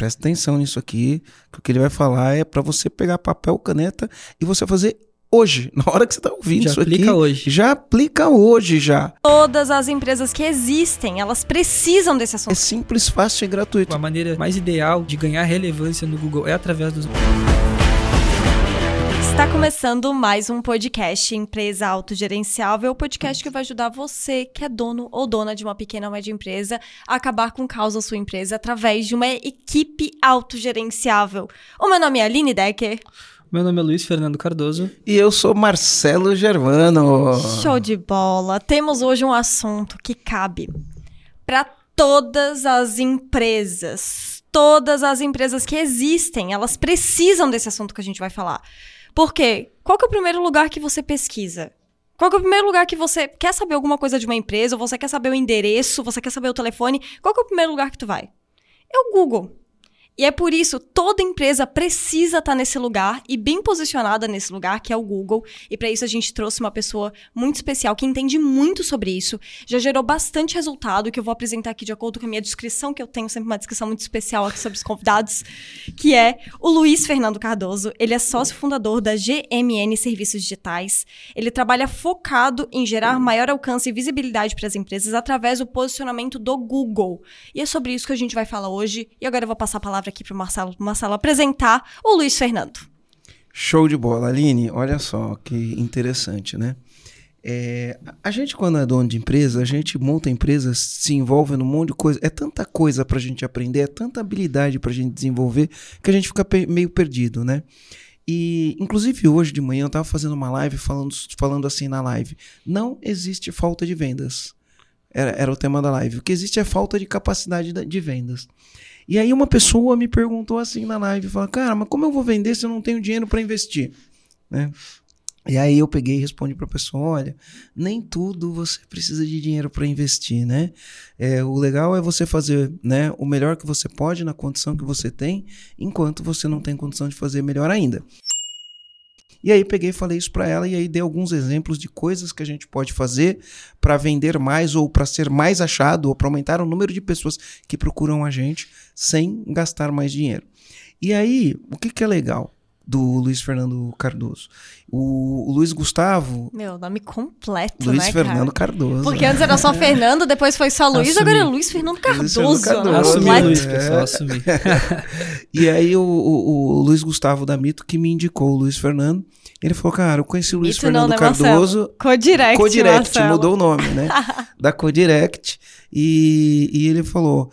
Presta atenção nisso aqui, que o que ele vai falar é para você pegar papel, caneta e você fazer hoje, na hora que você tá ouvindo Já isso aplica aqui. hoje. Já aplica hoje já. Todas as empresas que existem, elas precisam desse É assunto. simples, fácil e gratuito. A maneira mais ideal de ganhar relevância no Google é através dos. Está começando mais um podcast Empresa Autogerenciável, o podcast que vai ajudar você, que é dono ou dona de uma pequena ou média empresa, a acabar com o caos da sua empresa através de uma equipe autogerenciável. O meu nome é Aline Decker. Meu nome é Luiz Fernando Cardoso. E eu sou Marcelo Gervano. Show de bola! Temos hoje um assunto que cabe para todas as empresas. Todas as empresas que existem, elas precisam desse assunto que a gente vai falar. Por quê? Qual que é o primeiro lugar que você pesquisa? Qual que é o primeiro lugar que você quer saber alguma coisa de uma empresa, ou você quer saber o endereço, você quer saber o telefone? Qual que é o primeiro lugar que tu vai? É o Google. E é por isso, toda empresa precisa estar nesse lugar e bem posicionada nesse lugar, que é o Google. E para isso a gente trouxe uma pessoa muito especial que entende muito sobre isso. Já gerou bastante resultado, que eu vou apresentar aqui de acordo com a minha descrição, que eu tenho sempre uma descrição muito especial aqui sobre os convidados, que é o Luiz Fernando Cardoso. Ele é sócio fundador da GMN Serviços Digitais. Ele trabalha focado em gerar maior alcance e visibilidade para as empresas através do posicionamento do Google. E é sobre isso que a gente vai falar hoje. E agora eu vou passar a palavra aqui para o Marcelo, Marcelo apresentar o Luiz Fernando. Show de bola, Aline. Olha só que interessante, né? É, a gente, quando é dono de empresa, a gente monta empresa, se envolve num monte de coisa. É tanta coisa pra gente aprender, é tanta habilidade pra gente desenvolver, que a gente fica pe- meio perdido, né? E, inclusive, hoje de manhã eu tava fazendo uma live falando, falando assim na live: não existe falta de vendas. Era, era o tema da live. O que existe é falta de capacidade da- de vendas. E aí uma pessoa me perguntou assim na live, falou, cara, mas como eu vou vender se eu não tenho dinheiro para investir? Né? E aí eu peguei e respondi para a pessoa, olha, nem tudo você precisa de dinheiro para investir, né? É, o legal é você fazer né, o melhor que você pode na condição que você tem, enquanto você não tem condição de fazer melhor ainda. E aí peguei e falei isso para ela e aí dei alguns exemplos de coisas que a gente pode fazer para vender mais ou para ser mais achado ou para aumentar o número de pessoas que procuram a gente sem gastar mais dinheiro. E aí, o que, que é legal do Luiz Fernando Cardoso? O, o Luiz Gustavo, Meu, nome completo, Luiz né, Fernando cara? Cardoso. Porque antes era só Fernando, depois foi só Luiz, Assumi. agora é Luiz Fernando Luiz Cardoso. Fernando nome Cardoso. Assumi, completo. Luiz, É. pessoal, assumi. E aí o, o- o Luiz Gustavo da Mito que me indicou o Luiz Fernando. Ele falou, cara, eu conheci o Luiz Mito não, Fernando né, Cardoso. Codirect, Codirect, mudou o nome, né? da Codirect. E, e ele falou: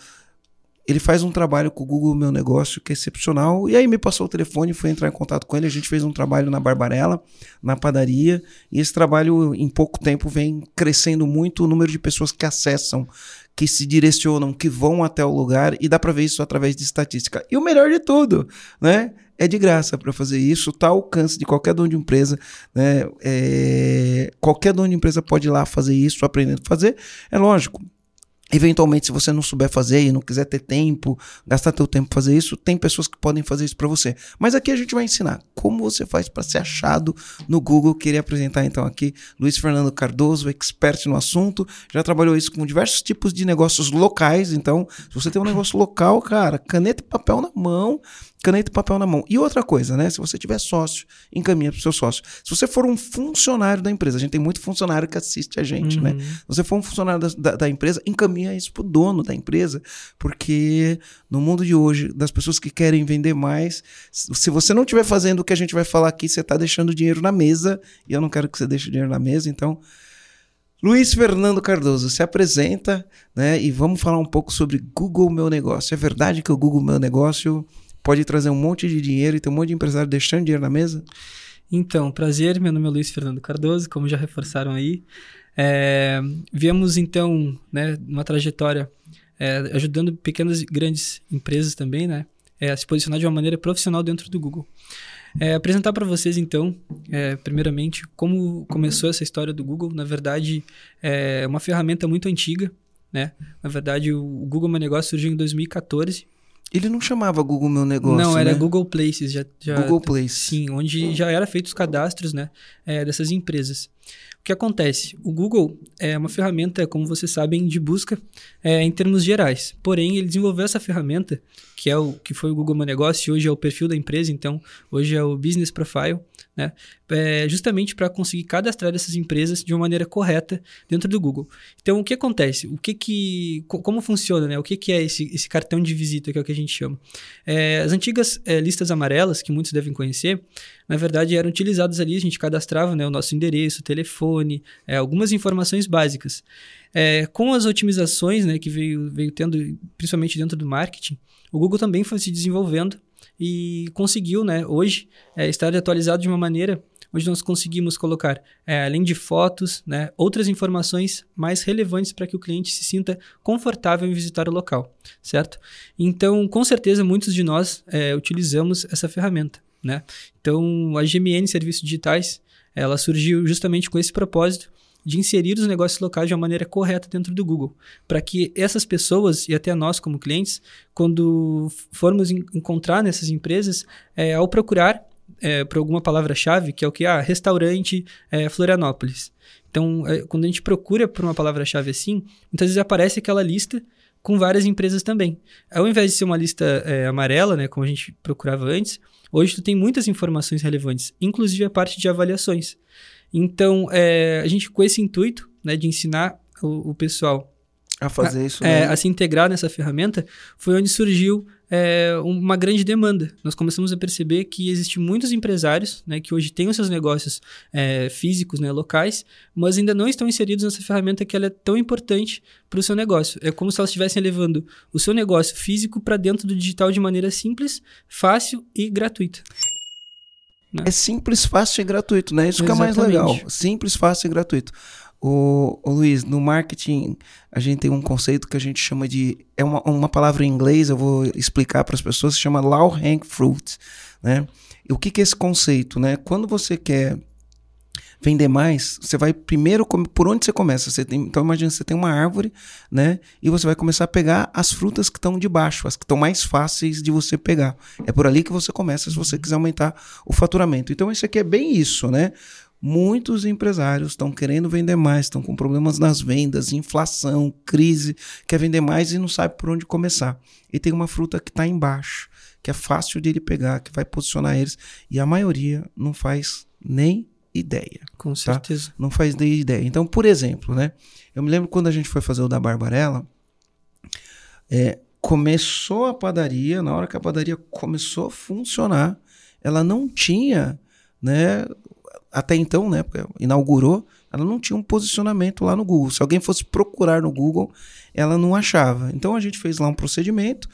ele faz um trabalho com o Google Meu Negócio que é excepcional. E aí me passou o telefone, fui entrar em contato com ele. A gente fez um trabalho na Barbarella, na padaria. E esse trabalho, em pouco tempo, vem crescendo muito o número de pessoas que acessam, que se direcionam, que vão até o lugar. E dá para ver isso através de estatística. E o melhor de tudo, né? É de graça para fazer isso, tá ao alcance de qualquer dono de empresa, né? É, qualquer dono de empresa pode ir lá fazer isso, aprendendo a fazer. É lógico. Eventualmente, se você não souber fazer e não quiser ter tempo, gastar teu tempo fazer isso, tem pessoas que podem fazer isso para você. Mas aqui a gente vai ensinar como você faz para ser achado no Google. Queria apresentar então aqui Luiz Fernando Cardoso, expert no assunto. Já trabalhou isso com diversos tipos de negócios locais. Então, se você tem um negócio local, cara, caneta e papel na mão, caneta e papel na mão. E outra coisa, né? Se você tiver sócio, encaminha pro seu sócio. Se você for um funcionário da empresa, a gente tem muito funcionário que assiste a gente, né? Uhum. Se você for um funcionário da, da, da empresa, encaminha isso pro dono da empresa, porque no mundo de hoje, das pessoas que querem vender mais, se se você não estiver fazendo o que a gente vai falar aqui, você está deixando dinheiro na mesa, e eu não quero que você deixe dinheiro na mesa, então. Luiz Fernando Cardoso se apresenta, né? E vamos falar um pouco sobre Google Meu Negócio. É verdade que o Google Meu Negócio pode trazer um monte de dinheiro e ter um monte de empresário deixando dinheiro na mesa? Então, prazer, meu nome é Luiz Fernando Cardoso, como já reforçaram aí. É, viemos então, né, uma trajetória é, ajudando pequenas e grandes empresas também, né, é, a se posicionar de uma maneira profissional dentro do Google. É, apresentar para vocês então, é, primeiramente, como começou essa história do Google. Na verdade, é uma ferramenta muito antiga, né? Na verdade, o Google Meu Negócio surgiu em 2014. Ele não chamava Google Meu Negócio, Não, era né? Google Places. Já, já Google Place. Sim, onde já era feitos os cadastros né, é, dessas empresas. O que acontece? O Google é uma ferramenta, como vocês sabem, de busca é, em termos gerais. Porém, ele desenvolveu essa ferramenta, que é o que foi o Google Meu Negócio, e hoje é o perfil da empresa, então hoje é o Business Profile, né? É justamente para conseguir cadastrar essas empresas de uma maneira correta dentro do Google. Então, o que acontece? O que que, como funciona, né? O que, que é esse, esse cartão de visita, que é o que a gente chama? É, as antigas é, listas amarelas, que muitos devem conhecer, na verdade eram utilizadas ali, a gente cadastrava né, o nosso endereço, telefone, é, algumas informações básicas. É, com as otimizações né, que veio, veio tendo, principalmente dentro do marketing, o Google também foi se desenvolvendo e conseguiu, né, hoje, é, estar atualizado de uma maneira onde nós conseguimos colocar, é, além de fotos, né, outras informações mais relevantes para que o cliente se sinta confortável em visitar o local, certo? Então, com certeza, muitos de nós é, utilizamos essa ferramenta, né? Então, a GMN Serviços Digitais, ela surgiu justamente com esse propósito de inserir os negócios locais de uma maneira correta dentro do Google, para que essas pessoas e até nós como clientes, quando formos encontrar nessas empresas, é, ao procurar é, por alguma palavra-chave, que é o que? Ah, restaurante é, Florianópolis. Então, é, quando a gente procura por uma palavra-chave assim, muitas vezes aparece aquela lista com várias empresas também. Ao invés de ser uma lista é, amarela, né, como a gente procurava antes, hoje tu tem muitas informações relevantes, inclusive a parte de avaliações. Então, é, a gente, com esse intuito né, de ensinar o, o pessoal a fazer isso, é, a se integrar nessa ferramenta, foi onde surgiu é, uma grande demanda. Nós começamos a perceber que existem muitos empresários né, que hoje têm os seus negócios é, físicos, né, locais, mas ainda não estão inseridos nessa ferramenta que ela é tão importante para o seu negócio. É como se elas estivessem levando o seu negócio físico para dentro do digital de maneira simples, fácil e gratuita. Né? É simples, fácil e gratuito, né? Isso Exatamente. que é mais legal. Simples, fácil e gratuito. O, o, Luiz, no marketing a gente tem um conceito que a gente chama de é uma, uma palavra em inglês, eu vou explicar para as pessoas, se chama low hang fruit, né? E o que, que é esse conceito, né? Quando você quer vender mais, você vai primeiro por onde você começa. Você tem, então imagina você tem uma árvore, né? E você vai começar a pegar as frutas que estão de baixo, as que estão mais fáceis de você pegar. É por ali que você começa se você quiser aumentar o faturamento. Então isso aqui é bem isso, né? Muitos empresários estão querendo vender mais, estão com problemas nas vendas, inflação, crise, quer vender mais e não sabe por onde começar. E tem uma fruta que está embaixo, que é fácil de ele pegar, que vai posicionar eles, e a maioria não faz nem ideia. Com tá? certeza. Tá? Não faz nem ideia. Então, por exemplo, né? Eu me lembro quando a gente foi fazer o da Barbarella, é, começou a padaria, na hora que a padaria começou a funcionar, ela não tinha, né? Até então, né? Inaugurou, ela não tinha um posicionamento lá no Google. Se alguém fosse procurar no Google, ela não achava. Então a gente fez lá um procedimento,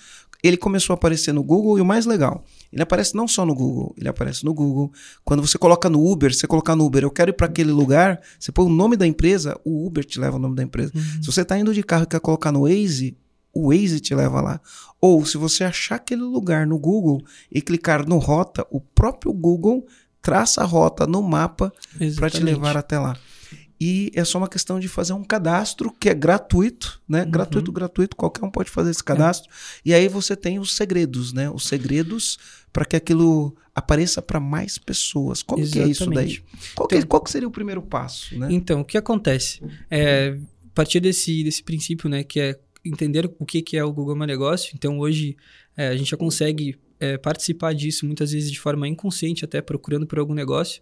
ele começou a aparecer no Google e o mais legal, ele aparece não só no Google, ele aparece no Google. Quando você coloca no Uber, você colocar no Uber, eu quero ir para aquele lugar, você põe o nome da empresa, o Uber te leva o nome da empresa. Uhum. Se você está indo de carro e quer colocar no Waze, o Waze te leva lá. Ou se você achar aquele lugar no Google e clicar no rota, o próprio Google traça a rota no mapa para te levar até lá. E é só uma questão de fazer um cadastro que é gratuito, né? Uhum. Gratuito, gratuito, qualquer um pode fazer esse cadastro. É. E aí você tem os segredos, né? Os segredos para que aquilo apareça para mais pessoas. Como Exatamente. que é isso daí? Qual, que, então, qual que seria o primeiro passo, né? Então, o que acontece? É, a partir desse, desse princípio, né, que é entender o que, que é o Google Meu Negócio. Então, hoje, é, a gente já consegue é, participar disso muitas vezes de forma inconsciente, até procurando por algum negócio.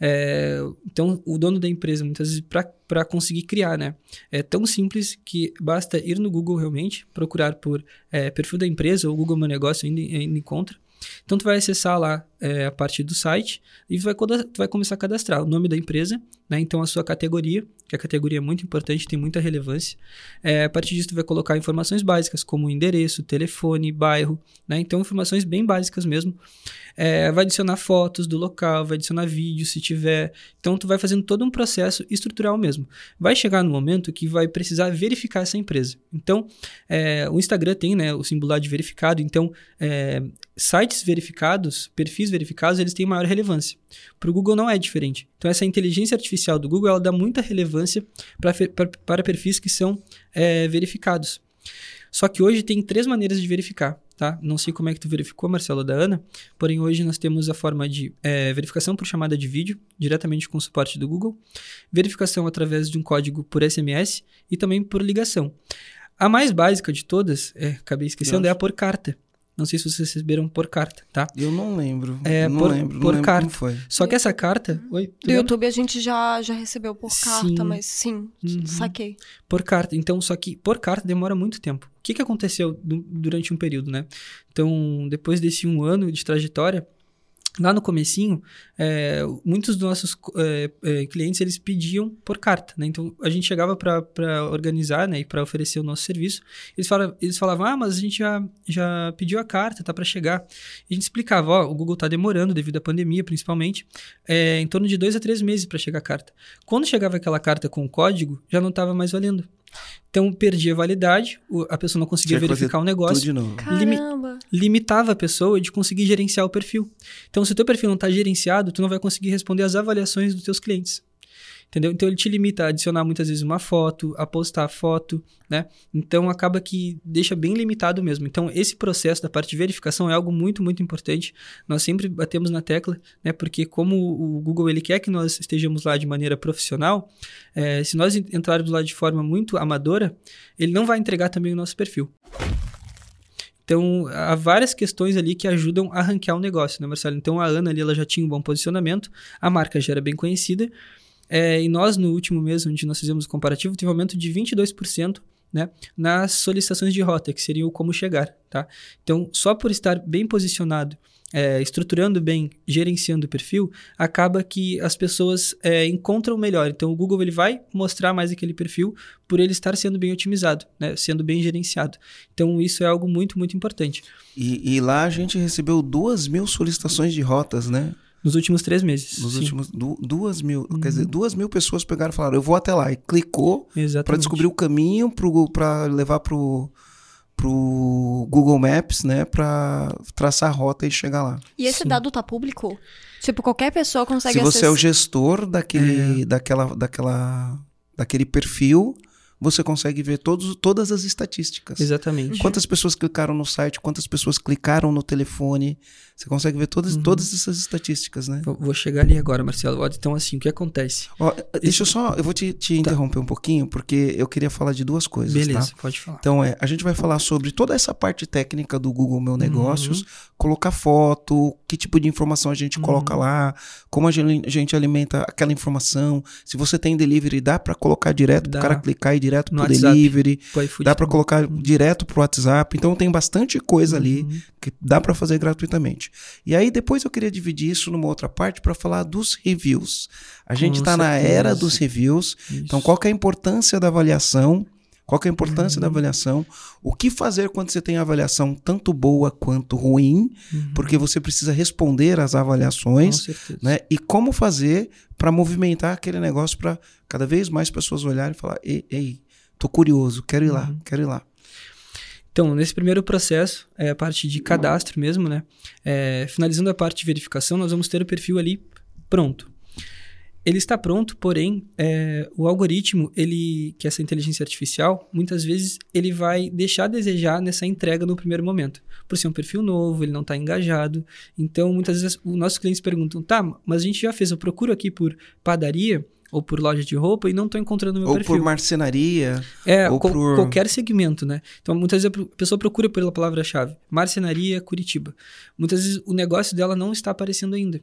É, então, o dono da empresa, muitas vezes, para conseguir criar, né? É tão simples que basta ir no Google realmente, procurar por é, perfil da empresa ou Google Meu Negócio, ainda, ainda encontra. Então, tu vai acessar lá é, a partir do site e vai, tu vai começar a cadastrar o nome da empresa, né? Então, a sua categoria, que a categoria é muito importante, tem muita relevância. É, a partir disso, tu vai colocar informações básicas, como endereço, telefone, bairro, né? Então, informações bem básicas mesmo. É, vai adicionar fotos do local, vai adicionar vídeos, se tiver. Então, tu vai fazendo todo um processo estrutural mesmo. Vai chegar no momento que vai precisar verificar essa empresa. Então, é, o Instagram tem né, o símbolo de verificado. Então, é, sites verificados, perfis verificados, eles têm maior relevância. Para o Google não é diferente. Então, essa inteligência artificial do Google ela dá muita relevância pra, pra para perfis que são é, verificados. Só que hoje tem três maneiras de verificar. tá? Não sei como é que tu verificou, Marcelo, da Ana, porém hoje nós temos a forma de é, verificação por chamada de vídeo, diretamente com o suporte do Google, verificação através de um código por SMS e também por ligação. A mais básica de todas, é, acabei esquecendo, Nossa. é a por carta. Não sei se vocês receberam por carta, tá? Eu não lembro. É, não por- lembro. por não lembro carta. como foi. Só que essa carta. Oi, Do lembra? YouTube a gente já, já recebeu por carta, Sim. mas sim, Uhum. saquei. Por carta. Então, só que por carta demora muito tempo. O que, que aconteceu du- durante um período, né? Então, depois desse um ano de trajetória, lá no comecinho, é, muitos dos nossos é, é, clientes, eles pediam por carta, né? Então, a gente chegava para organizar, né? E para oferecer o nosso serviço. Eles falavam, eles falavam, ah, mas a gente já, já pediu a carta, tá para chegar. E a gente explicava, ó, o Google tá demorando devido à pandemia, principalmente, é, em torno de dois a três meses para chegar a carta. Quando chegava aquela carta com o código, já não estava mais valendo. Então, perdia a validade, a pessoa não conseguia Tinha verificar o Tudo negócio, de novo. Limi- Caramba. limitava a pessoa de conseguir gerenciar o perfil. Então, se o teu perfil não está gerenciado, tu não vai conseguir responder às avaliações dos teus clientes. Entendeu? Então ele te limita a adicionar muitas vezes uma foto, a postar foto, né? Então acaba que deixa bem limitado mesmo. Então esse processo da parte de verificação é algo muito, muito importante. Nós sempre batemos na tecla, né? Porque como o Google ele quer que nós estejamos lá de maneira profissional, eh, se nós en- entrarmos lá de forma muito amadora, ele não vai entregar também o nosso perfil. Então, há várias questões ali que ajudam a ranquear o negócio, né, Marcelo? Então, a Ana ali, ela já tinha um bom posicionamento, a marca já era bem conhecida, é, e nós, no último mês, onde nós fizemos o comparativo, teve um aumento de 22%, né, nas solicitações de rota, que seria o como chegar, tá? Então, só por estar bem posicionado, é, estruturando bem, gerenciando o perfil, acaba que as pessoas é, encontram melhor. Então, o Google ele vai mostrar mais aquele perfil por ele estar sendo bem otimizado, né, sendo bem gerenciado. Então, isso é algo muito, muito importante. E, e lá a gente recebeu duas mil solicitações de rotas, né? Nos últimos três meses. Nos sim. últimos. du- duas mil. Quer Uhum. dizer, duas mil pessoas pegaram e falaram, eu vou até lá. E clicou para descobrir o caminho pro, pra levar pro, pro Google Maps, né? Pra traçar a rota e chegar lá. E esse Sim. dado tá público? Tipo, qualquer pessoa consegue Se você é o gestor É. daquele, daquela, daquela, daquele perfil, você consegue ver todos, todas as estatísticas. Exatamente. Quantas pessoas clicaram no site, quantas pessoas clicaram no telefone. Você consegue ver todas, Uhum. todas essas estatísticas, né? Vou- chegar ali agora, Marcelo. Então, assim, o que acontece? Ó, deixa eu só, eu vou te, te interromper um pouquinho, porque eu queria falar de duas coisas, Beleza, tá? pode falar. Então, é, a gente vai falar sobre toda essa parte técnica do Google Uhum. Meu Negócios, colocar foto, que tipo de informação a gente Uhum. coloca lá, como a gente, a gente alimenta aquela informação. Se você tem delivery, dá para colocar direto Dá. pro cara clicar e ir direto pro WhatsApp. delivery. Dá para colocar direto pro WhatsApp. Então tem bastante coisa ali Uhum. que dá para fazer gratuitamente. E aí depois eu queria dividir isso numa outra parte para falar dos reviews. A gente está na era dos reviews. Então Isso. qual que é a importância da avaliação? Qual é a importância Uhum. da avaliação? O que fazer quando você tem avaliação tanto boa quanto ruim? Uhum. Porque você precisa responder às Com avaliações, certeza. né? E como fazer para movimentar aquele negócio para cada vez mais pessoas olharem e falar: ei, ei, tô curioso, quero ir lá, Uhum. quero ir lá. Então, nesse primeiro processo, é a parte de cadastro mesmo, né? É, finalizando a parte de verificação, nós vamos ter o perfil ali pronto. Ele está pronto, porém, é, o algoritmo, ele, que é essa inteligência artificial, muitas vezes ele vai deixar a desejar nessa entrega no primeiro momento. Por ser um perfil novo, ele não está engajado. Então, muitas vezes, os nossos clientes perguntam, tá, mas a gente já fez, eu procuro aqui por padaria ou por loja de roupa e não estou encontrando meu Ou perfil. por marcenaria. É, Ou por- qualquer segmento, né? Então, muitas vezes a pessoa procura pela palavra-chave, marcenaria Curitiba. Muitas vezes o negócio dela não está aparecendo ainda.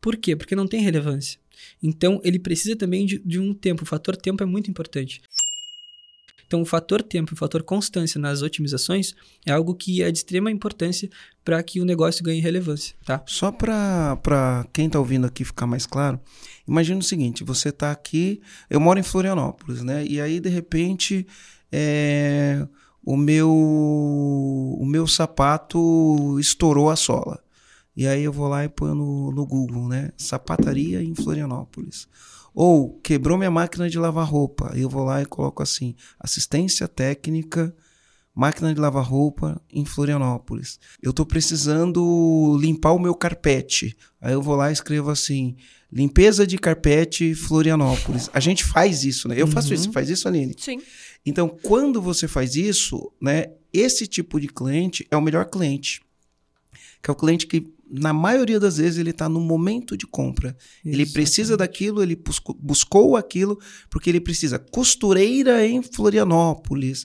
Por quê? Porque não tem relevância. Então, ele precisa também de, de um tempo. O fator tempo é muito importante. Então, o fator tempo e o fator constância nas otimizações é algo que é de extrema importância para que o negócio ganhe relevância, tá? Só para quem está ouvindo aqui ficar mais claro, imagina o seguinte: você está aqui, eu moro em Florianópolis, né? E aí, de repente, é, o, meu, o meu sapato estourou a sola. E aí eu vou lá e ponho no, no Google, né? Sapataria em Florianópolis. Ou quebrou minha máquina de lavar roupa. Eu vou lá e coloco assim: assistência técnica, máquina de lavar roupa em Florianópolis. Eu tô precisando limpar o meu carpete. Aí eu vou lá e escrevo assim: limpeza de carpete Florianópolis. A gente faz isso, né? Eu faço Uhum. isso. Faz isso, Aline? Sim. Então, quando você faz isso, né, esse tipo de cliente é o melhor cliente. Que é o cliente que, na maioria das vezes, ele está no momento de compra. Ele precisa daquilo, ele buscou, buscou aquilo, porque ele precisa. Costureira em Florianópolis,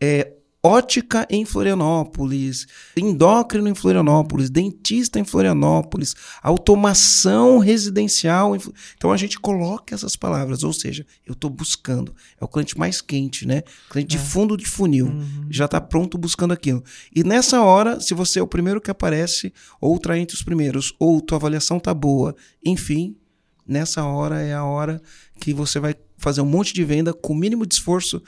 é, ótica em Florianópolis, endócrino em Florianópolis, dentista em Florianópolis, automação residencial. Em... Então a gente coloca essas palavras, ou seja, eu estou buscando. É o cliente mais quente, né? Cliente é. de fundo de funil. Uhum. Já está pronto buscando aquilo. E nessa hora, se você é o primeiro que aparece, ou está entre os primeiros, ou tua avaliação está boa, enfim, nessa hora é a hora que você vai fazer um monte de venda com o mínimo de esforço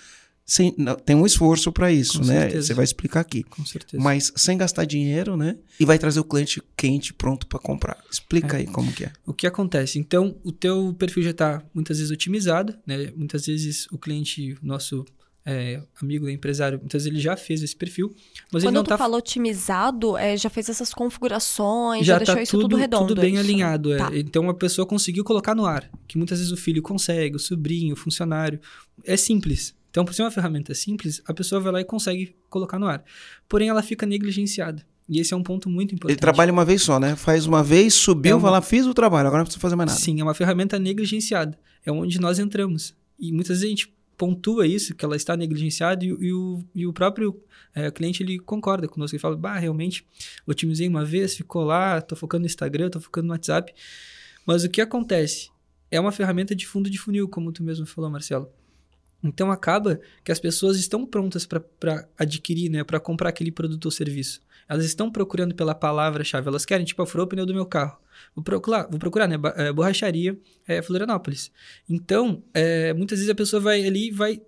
sem, não, tem um esforço para isso, Com né? Certeza. Você vai explicar aqui. Com certeza. Mas sem gastar dinheiro, né? E vai trazer o cliente quente, pronto para comprar. Explica é. aí como que é. O que acontece? Então, o teu perfil já está muitas vezes otimizado, né? Muitas vezes o cliente, nosso é, amigo empresário, muitas vezes ele já fez esse perfil, mas Quando ele não tu tá... falou otimizado, é, já fez essas configurações, já, já deixou tá isso tudo, tudo redondo. Tudo bem isso. alinhado. É. Tá. Então a pessoa conseguiu colocar no ar, que muitas vezes o filho consegue, o sobrinho, o funcionário. É simples. Então, por ser uma ferramenta simples, a pessoa vai lá e consegue colocar no ar. Porém, ela fica negligenciada. E esse é um ponto muito importante. Ele trabalha uma vez só, né? Faz uma vez, subiu, é uma... vai lá, fiz o trabalho, agora não precisa fazer mais nada. Sim, é uma ferramenta negligenciada. É onde nós entramos. E muitas vezes a gente pontua isso, que ela está negligenciada, e, e o, e o próprio é, cliente ele concorda conosco. Ele fala, bah, realmente, otimizei uma vez, ficou lá, estou focando no Instagram, estou focando no WhatsApp. Mas o que acontece? É uma ferramenta de fundo de funil, como tu mesmo falou, Marcelo. Então acaba que as pessoas estão prontas para adquirir, né, para comprar aquele produto ou serviço. Elas estão procurando pela palavra-chave. Elas querem, tipo, furou o pneu do meu carro. Vou procurar, vou procurar né? É, borracharia é, Florianópolis. Então, é, muitas vezes a pessoa vai ali vai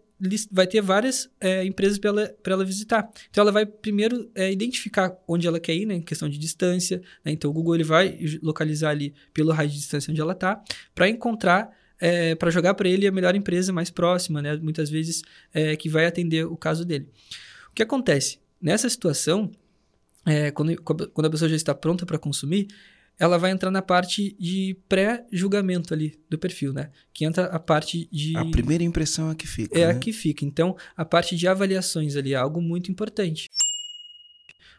vai ter várias é, empresas para ela, ela visitar. Então, ela vai primeiro é, identificar onde ela quer ir, né, em questão de distância. Né? Então, o Google ele vai localizar ali pelo raio de distância onde ela está, para encontrar é, para jogar para ele a melhor empresa mais próxima, né? Muitas vezes é, que vai atender o caso dele. O que acontece? Nessa situação, é, quando, quando a pessoa já está pronta para consumir, ela vai entrar na parte de pré-julgamento ali do perfil, né? Que entra a parte de. A primeira impressão é a que fica. É né? a que fica. Então, a parte de avaliações ali é algo muito importante.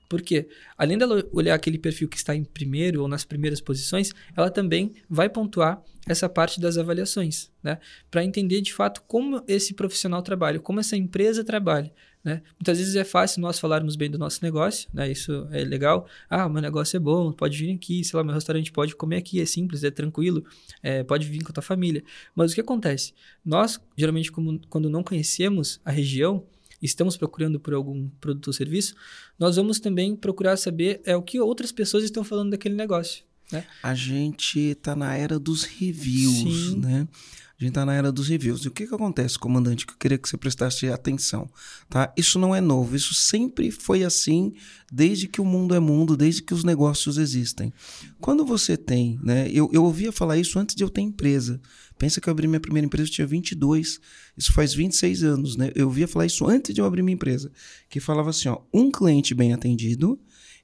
Porque, além dela olhar aquele perfil que está em primeiro ou nas primeiras posições, ela também vai pontuar essa parte das avaliações, né? Para entender de fato como esse profissional trabalha, como essa empresa trabalha. Né? Muitas vezes é fácil nós falarmos bem do nosso negócio, né? Isso é legal. Ah, meu negócio é bom, pode vir aqui, sei lá, meu restaurante pode comer aqui, é simples, é tranquilo, é, pode vir com a tua família. Mas o que acontece? Nós, geralmente, como, quando não conhecemos a região, estamos procurando por algum produto ou serviço, nós vamos também procurar saber é, o que outras pessoas estão falando daquele negócio. Né? A gente está na era dos reviews, Sim. né? A gente está na era dos reviews. E o que, que acontece, comandante, que eu queria que você prestasse atenção, tá? Isso não é novo, isso sempre foi assim desde que o mundo é mundo, desde que os negócios existem. Quando você tem, né? Eu, eu ouvia falar isso antes de eu ter empresa. Pensa que eu abri minha primeira empresa, eu tinha 22, isso faz 26 anos, né? Eu ouvia falar isso antes de eu abrir minha empresa, que falava assim, ó, um cliente bem atendido,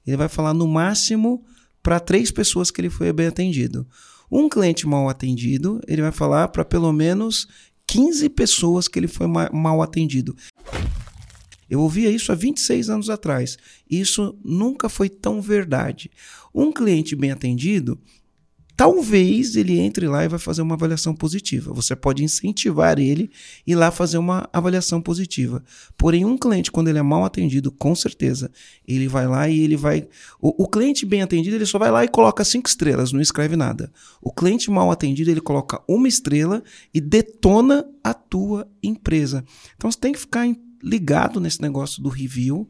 ele vai falar no máximo para três pessoas que ele foi bem atendido. Um cliente mal atendido, ele vai falar para pelo menos 15 pessoas que ele foi mal atendido. Eu ouvia isso há 26 anos atrás. Isso nunca foi tão verdade. Um cliente bem atendido, talvez ele entre lá e vai fazer uma avaliação positiva. Você pode incentivar ele ir lá fazer uma avaliação positiva. Porém, um cliente, quando ele é mal atendido, com certeza, ele vai lá e ele vai. O, o cliente bem atendido, ele só vai lá e coloca cinco estrelas, não escreve nada. O cliente mal atendido, ele coloca uma estrela e detona a tua empresa. Então você tem que ficar ligado nesse negócio do review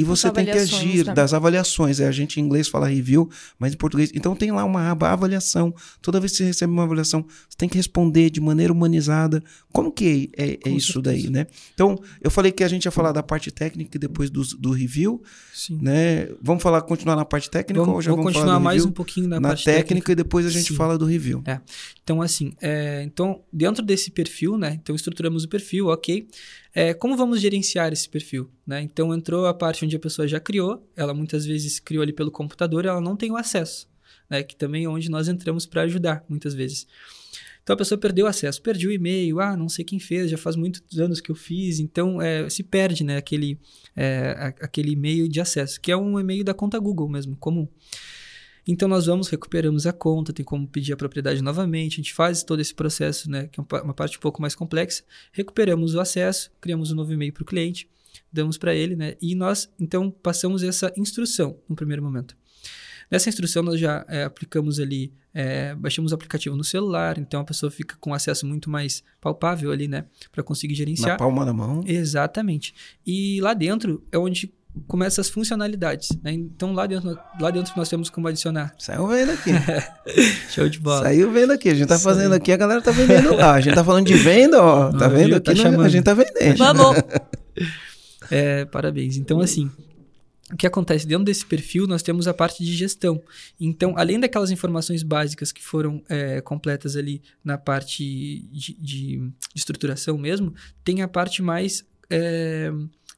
e você tem que agir também. das avaliações. É, a gente em inglês fala review, mas em português. Então tem lá uma aba avaliação. Toda vez que você recebe uma avaliação, você tem que responder de maneira humanizada. Como que é, é, é isso daí, né? Então, eu falei que a gente ia falar da parte técnica depois do, do review. Sim. Né? Vamos falar, continuar na parte técnica vamos, ou já vamos continuar continuar mais um pouquinho na, na parte técnica, técnica e depois a gente Sim. fala do review. É. Então, assim, é, então, dentro desse perfil, né? Então, estruturamos o perfil, ok. É, como vamos gerenciar esse perfil? Né? Então entrou a parte onde a pessoa já criou, ela muitas vezes criou ali pelo computador, ela não tem o acesso, né? que também é onde nós entramos para ajudar muitas vezes. Então a pessoa perdeu o acesso, perdi o e-mail, ah, não sei quem fez, já faz muitos anos que eu fiz, então é, se perde, né, aquele, é, aquele e-mail de acesso, que é um e-mail da conta Google mesmo, comum. Então nós vamos, recuperamos a conta, tem como pedir a propriedade novamente, a gente faz todo esse processo, né, que é uma parte um pouco mais complexa, recuperamos o acesso, criamos um novo e-mail para o cliente, damos para ele, né, e nós então passamos essa instrução no primeiro momento. Nessa instrução, nós já é, aplicamos ali, é, baixamos o aplicativo no celular, então a pessoa fica com acesso muito mais palpável ali, né? Para conseguir gerenciar. Na palma da mão. Exatamente. E lá dentro é onde começa as funcionalidades. Né? Então lá dentro, lá dentro nós temos como adicionar. Saiu vendo aqui. Show de bola. Saiu vendo aqui. A gente tá Saiu. fazendo aqui, a galera tá vendendo lá. A gente tá falando de venda, ó. Tá vendo aqui? Tá a gente tá vendendo. Vamos. É, parabéns. Então, assim, o que acontece dentro desse perfil nós temos a parte de gestão então além daquelas informações básicas que foram é, completas ali na parte de, de, de, estruturação mesmo tem a parte mais é,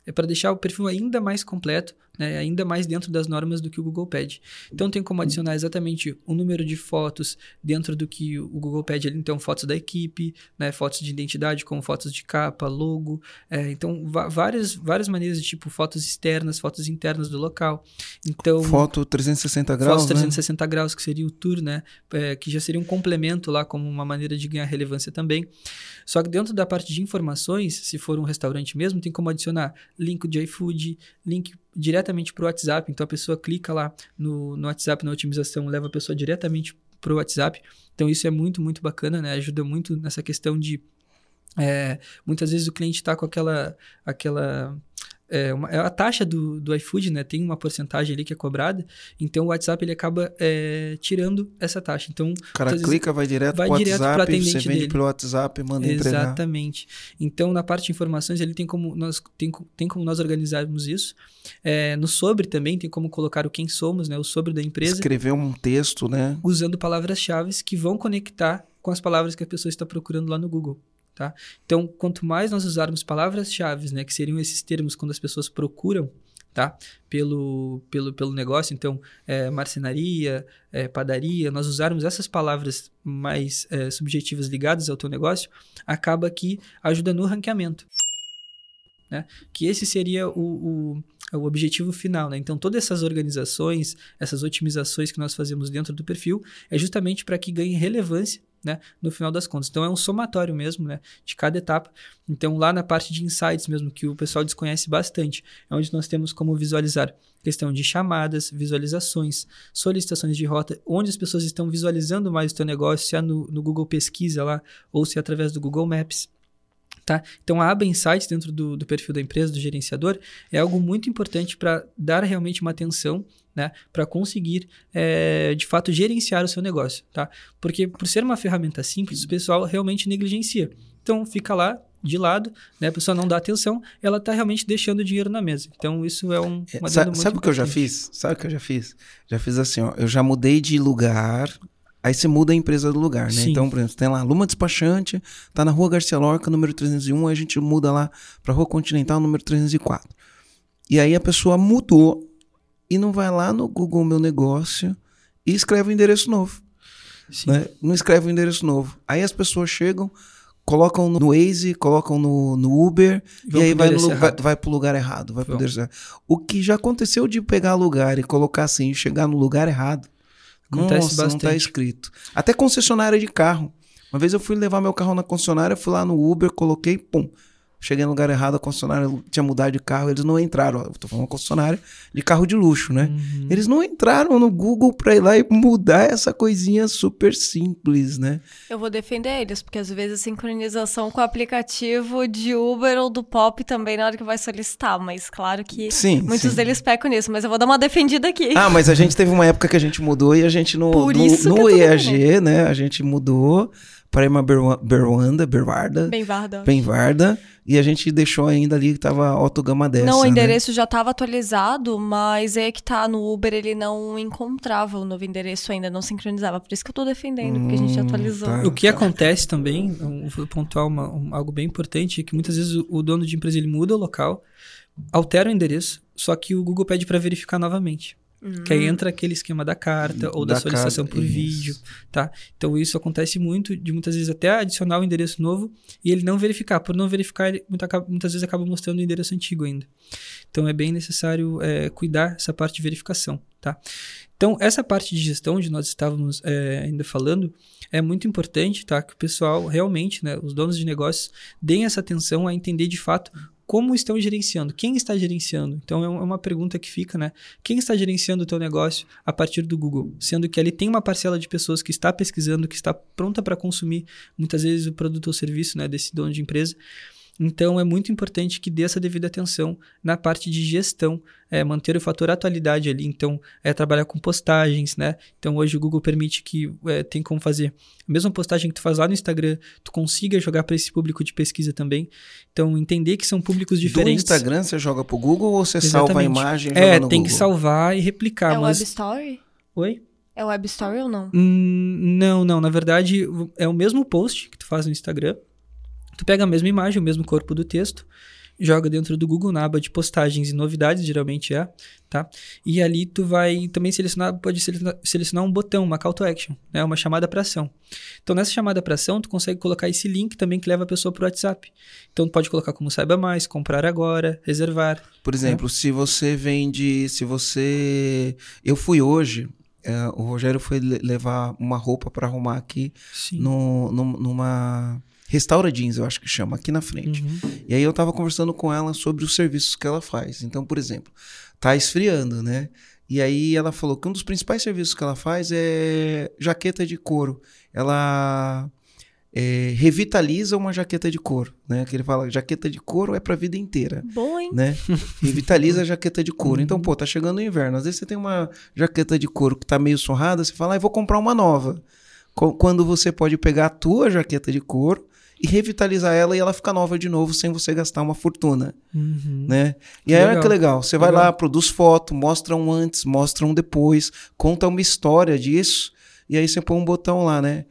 é para deixar o perfil ainda mais completo né, ainda mais dentro das normas do que o Google pede. Então tem como adicionar exatamente o número de fotos dentro do que o Google pede ali, então fotos da equipe, né, fotos de identidade como fotos de capa, logo, é, então várias, várias maneiras de tipo fotos externas, fotos internas do local. Então foto 360 graus, fotos 360 né? graus que seria o tour, né, é, que já seria um complemento lá como uma maneira de ganhar relevância também. Só que dentro da parte de informações, se for um restaurante mesmo, tem como adicionar link de iFood, link diretamente para o WhatsApp. Então a pessoa clica lá no, no WhatsApp na otimização, leva a pessoa diretamente para o WhatsApp. Então isso é muito, muito bacana, né? Ajuda muito nessa questão de. É, muitas vezes o cliente está com aquela, aquela é, uma, é a taxa do, do iFood, né? Tem uma porcentagem ali que é cobrada. Então o WhatsApp ele acaba é, tirando essa taxa. Então o cara clica, vai direto vai pro direto WhatsApp, você vende dele. pelo WhatsApp, manda entregar. Exatamente. Então na parte de informações ele tem como nós tem, tem como nós organizarmos isso. É, no sobre também tem como colocar o quem somos, né? O sobre da empresa. Escrever um texto, né? Usando palavras-chave que vão conectar com as palavras que a pessoa está procurando lá no Google. Tá? Então, quanto mais nós usarmos palavras-chave, né, que seriam esses termos quando as pessoas procuram tá? pelo, pelo, pelo negócio, então, é, marcenaria, é, padaria, nós usarmos essas palavras mais é, subjetivas ligadas ao teu negócio, acaba que ajuda no ranqueamento. Né? Que esse seria o, o, o objetivo final. Né? Então, todas essas organizações, essas otimizações que nós fazemos dentro do perfil, é justamente para que ganhe relevância né, no final das contas. Então é um somatório mesmo, né, de cada etapa. Então lá na parte de insights mesmo que o pessoal desconhece bastante, é onde nós temos como visualizar questão de chamadas, visualizações, solicitações de rota, onde as pessoas estão visualizando mais o teu negócio, se é no, no Google Pesquisa lá ou se é através do Google Maps. Tá? Então, a aba Insights dentro do, do perfil da empresa, do gerenciador, é algo muito importante para dar realmente uma atenção né, para conseguir, é, de fato, gerenciar o seu negócio. Tá? Porque, por ser uma ferramenta simples, o pessoal realmente negligencia. Então, fica lá de lado, né, a pessoa não dá atenção, ela está realmente deixando dinheiro na mesa. Então, isso é um. Uma sabe, sabe o que eu já fiz? Sabe o que eu já fiz? Já fiz assim, ó, eu já mudei de lugar Aí você muda a empresa do lugar, né? Sim. Então, por exemplo, tem lá Luma Despachante, tá na Rua Garcia Lorca, número 301, aí a gente muda lá pra Rua Continental, número 304. E aí a pessoa mudou e não vai lá no Google Meu Negócio e escreve o um endereço novo. Né? Não escreve o um endereço novo. Aí as pessoas chegam, colocam no Waze, colocam no, no Uber e, e aí vai, no, vai, vai pro lugar errado. Vai pro o que já aconteceu de pegar lugar e colocar assim e chegar no lugar errado. Acontece Nossa, bastante. não tá escrito. Até concessionária de carro. Uma vez eu fui levar meu carro na concessionária, fui lá no Uber, coloquei, pum, Cheguei no lugar errado, a concessionária tinha mudado de carro, eles não entraram. Eu tô falando uma concessionária de carro de luxo, né? Uhum. Eles não entraram no Google pra ir lá e mudar essa coisinha super simples, né? Eu vou defender eles, porque às vezes a sincronização com o aplicativo de Uber ou do Pop também na hora que vai solicitar, mas claro que sim, muitos sim. deles pecam nisso, mas eu vou dar uma defendida aqui. Ah, mas a gente teve uma época que a gente mudou e a gente no, Por no, no EAG, né? A gente mudou para uma Berwanda, Berwarda. Benvarda. Benvarda. E a gente deixou ainda ali que tava Auto Gama dessa. Não, o né? endereço né? já estava atualizado, mas é que tá no Uber, ele não encontrava o novo endereço ainda, não sincronizava. Por isso que eu tô defendendo, hum, porque a gente hum, atualizou. Tá, o que tá. acontece também, vou pontuar uma, um, algo bem importante, é que muitas vezes o, o dono de empresa ele muda o local, altera o endereço, só que o Google pede para verificar novamente. Que aí entra aquele esquema da carta ou da, Da solicitação carta, por isso. vídeo, tá? Então isso acontece muito, de muitas vezes até adicionar o endereço novo e ele não verificar. Por não verificar, ele muita- muitas vezes acaba mostrando o endereço antigo ainda. Então é bem necessário é, cuidar essa parte de verificação, tá? Então essa parte de gestão, onde nós estávamos é, ainda falando, é muito importante, tá? Que o pessoal realmente, né, os donos de negócios, deem essa atenção a entender de fato como estão gerenciando, quem está gerenciando. Então é é uma pergunta que fica, né? Quem está gerenciando o teu negócio a partir do Google? Sendo que ali tem uma parcela de pessoas que está pesquisando, que está pronta para consumir muitas vezes o produto ou serviço, né, desse dono de empresa. Então é muito importante que dê essa devida atenção na parte de gestão, é, manter o fator atualidade ali. Então é trabalhar com postagens, né? Então hoje o Google permite que é, tem como fazer a mesma postagem que tu faz lá no Instagram, tu consiga jogar para esse público de pesquisa também. Então entender que são públicos Do diferentes. Instagram você joga pro Google ou você salva a Exatamente. imagem e É, joga no tem Google? que salvar e replicar, é mas Web Story? Oi? É Web Story ou não? Hum, não, não. Na verdade, o- é o mesmo post que tu faz no Instagram. Tu pega a mesma imagem, o mesmo corpo do texto, joga dentro do Google na aba de postagens e novidades, geralmente é, tá? E ali tu vai também selecionar, pode selecionar, selecionar um botão, uma call to action, né? Uma chamada para ação. Então, nessa chamada para ação, tu consegue colocar esse link também que leva a pessoa pro WhatsApp. Então, tu pode colocar como saiba mais, comprar agora, reservar. Por exemplo, se você vende. Se você. Eu fui hoje. é, o Rogério foi le- levar uma roupa para arrumar aqui no, num- numa. Restaura Jeans, eu acho que chama, aqui na frente. Uhum. E aí eu tava conversando com ela sobre os serviços que ela faz. Então, por exemplo, tá esfriando, né? E aí ela falou que um dos principais serviços que ela faz é jaqueta de couro. Ela é, revitaliza uma jaqueta de couro, né? Que ele fala, jaqueta de couro é pra vida inteira, Bom, hein? né? Revitaliza a jaqueta de couro. Uhum. Então, pô, tá chegando o inverno. Às vezes você tem uma jaqueta de couro que tá meio surrada, você fala, ah, eu vou comprar uma nova. Quando você pode pegar a tua jaqueta de couro e revitalizar ela e ela fica nova de novo sem você gastar uma fortuna, Uhum. né? E aí olha legal. que legal, você vai Legal. lá, produz foto, mostra um antes, mostra um depois, conta uma história disso e aí você põe um botão lá, né?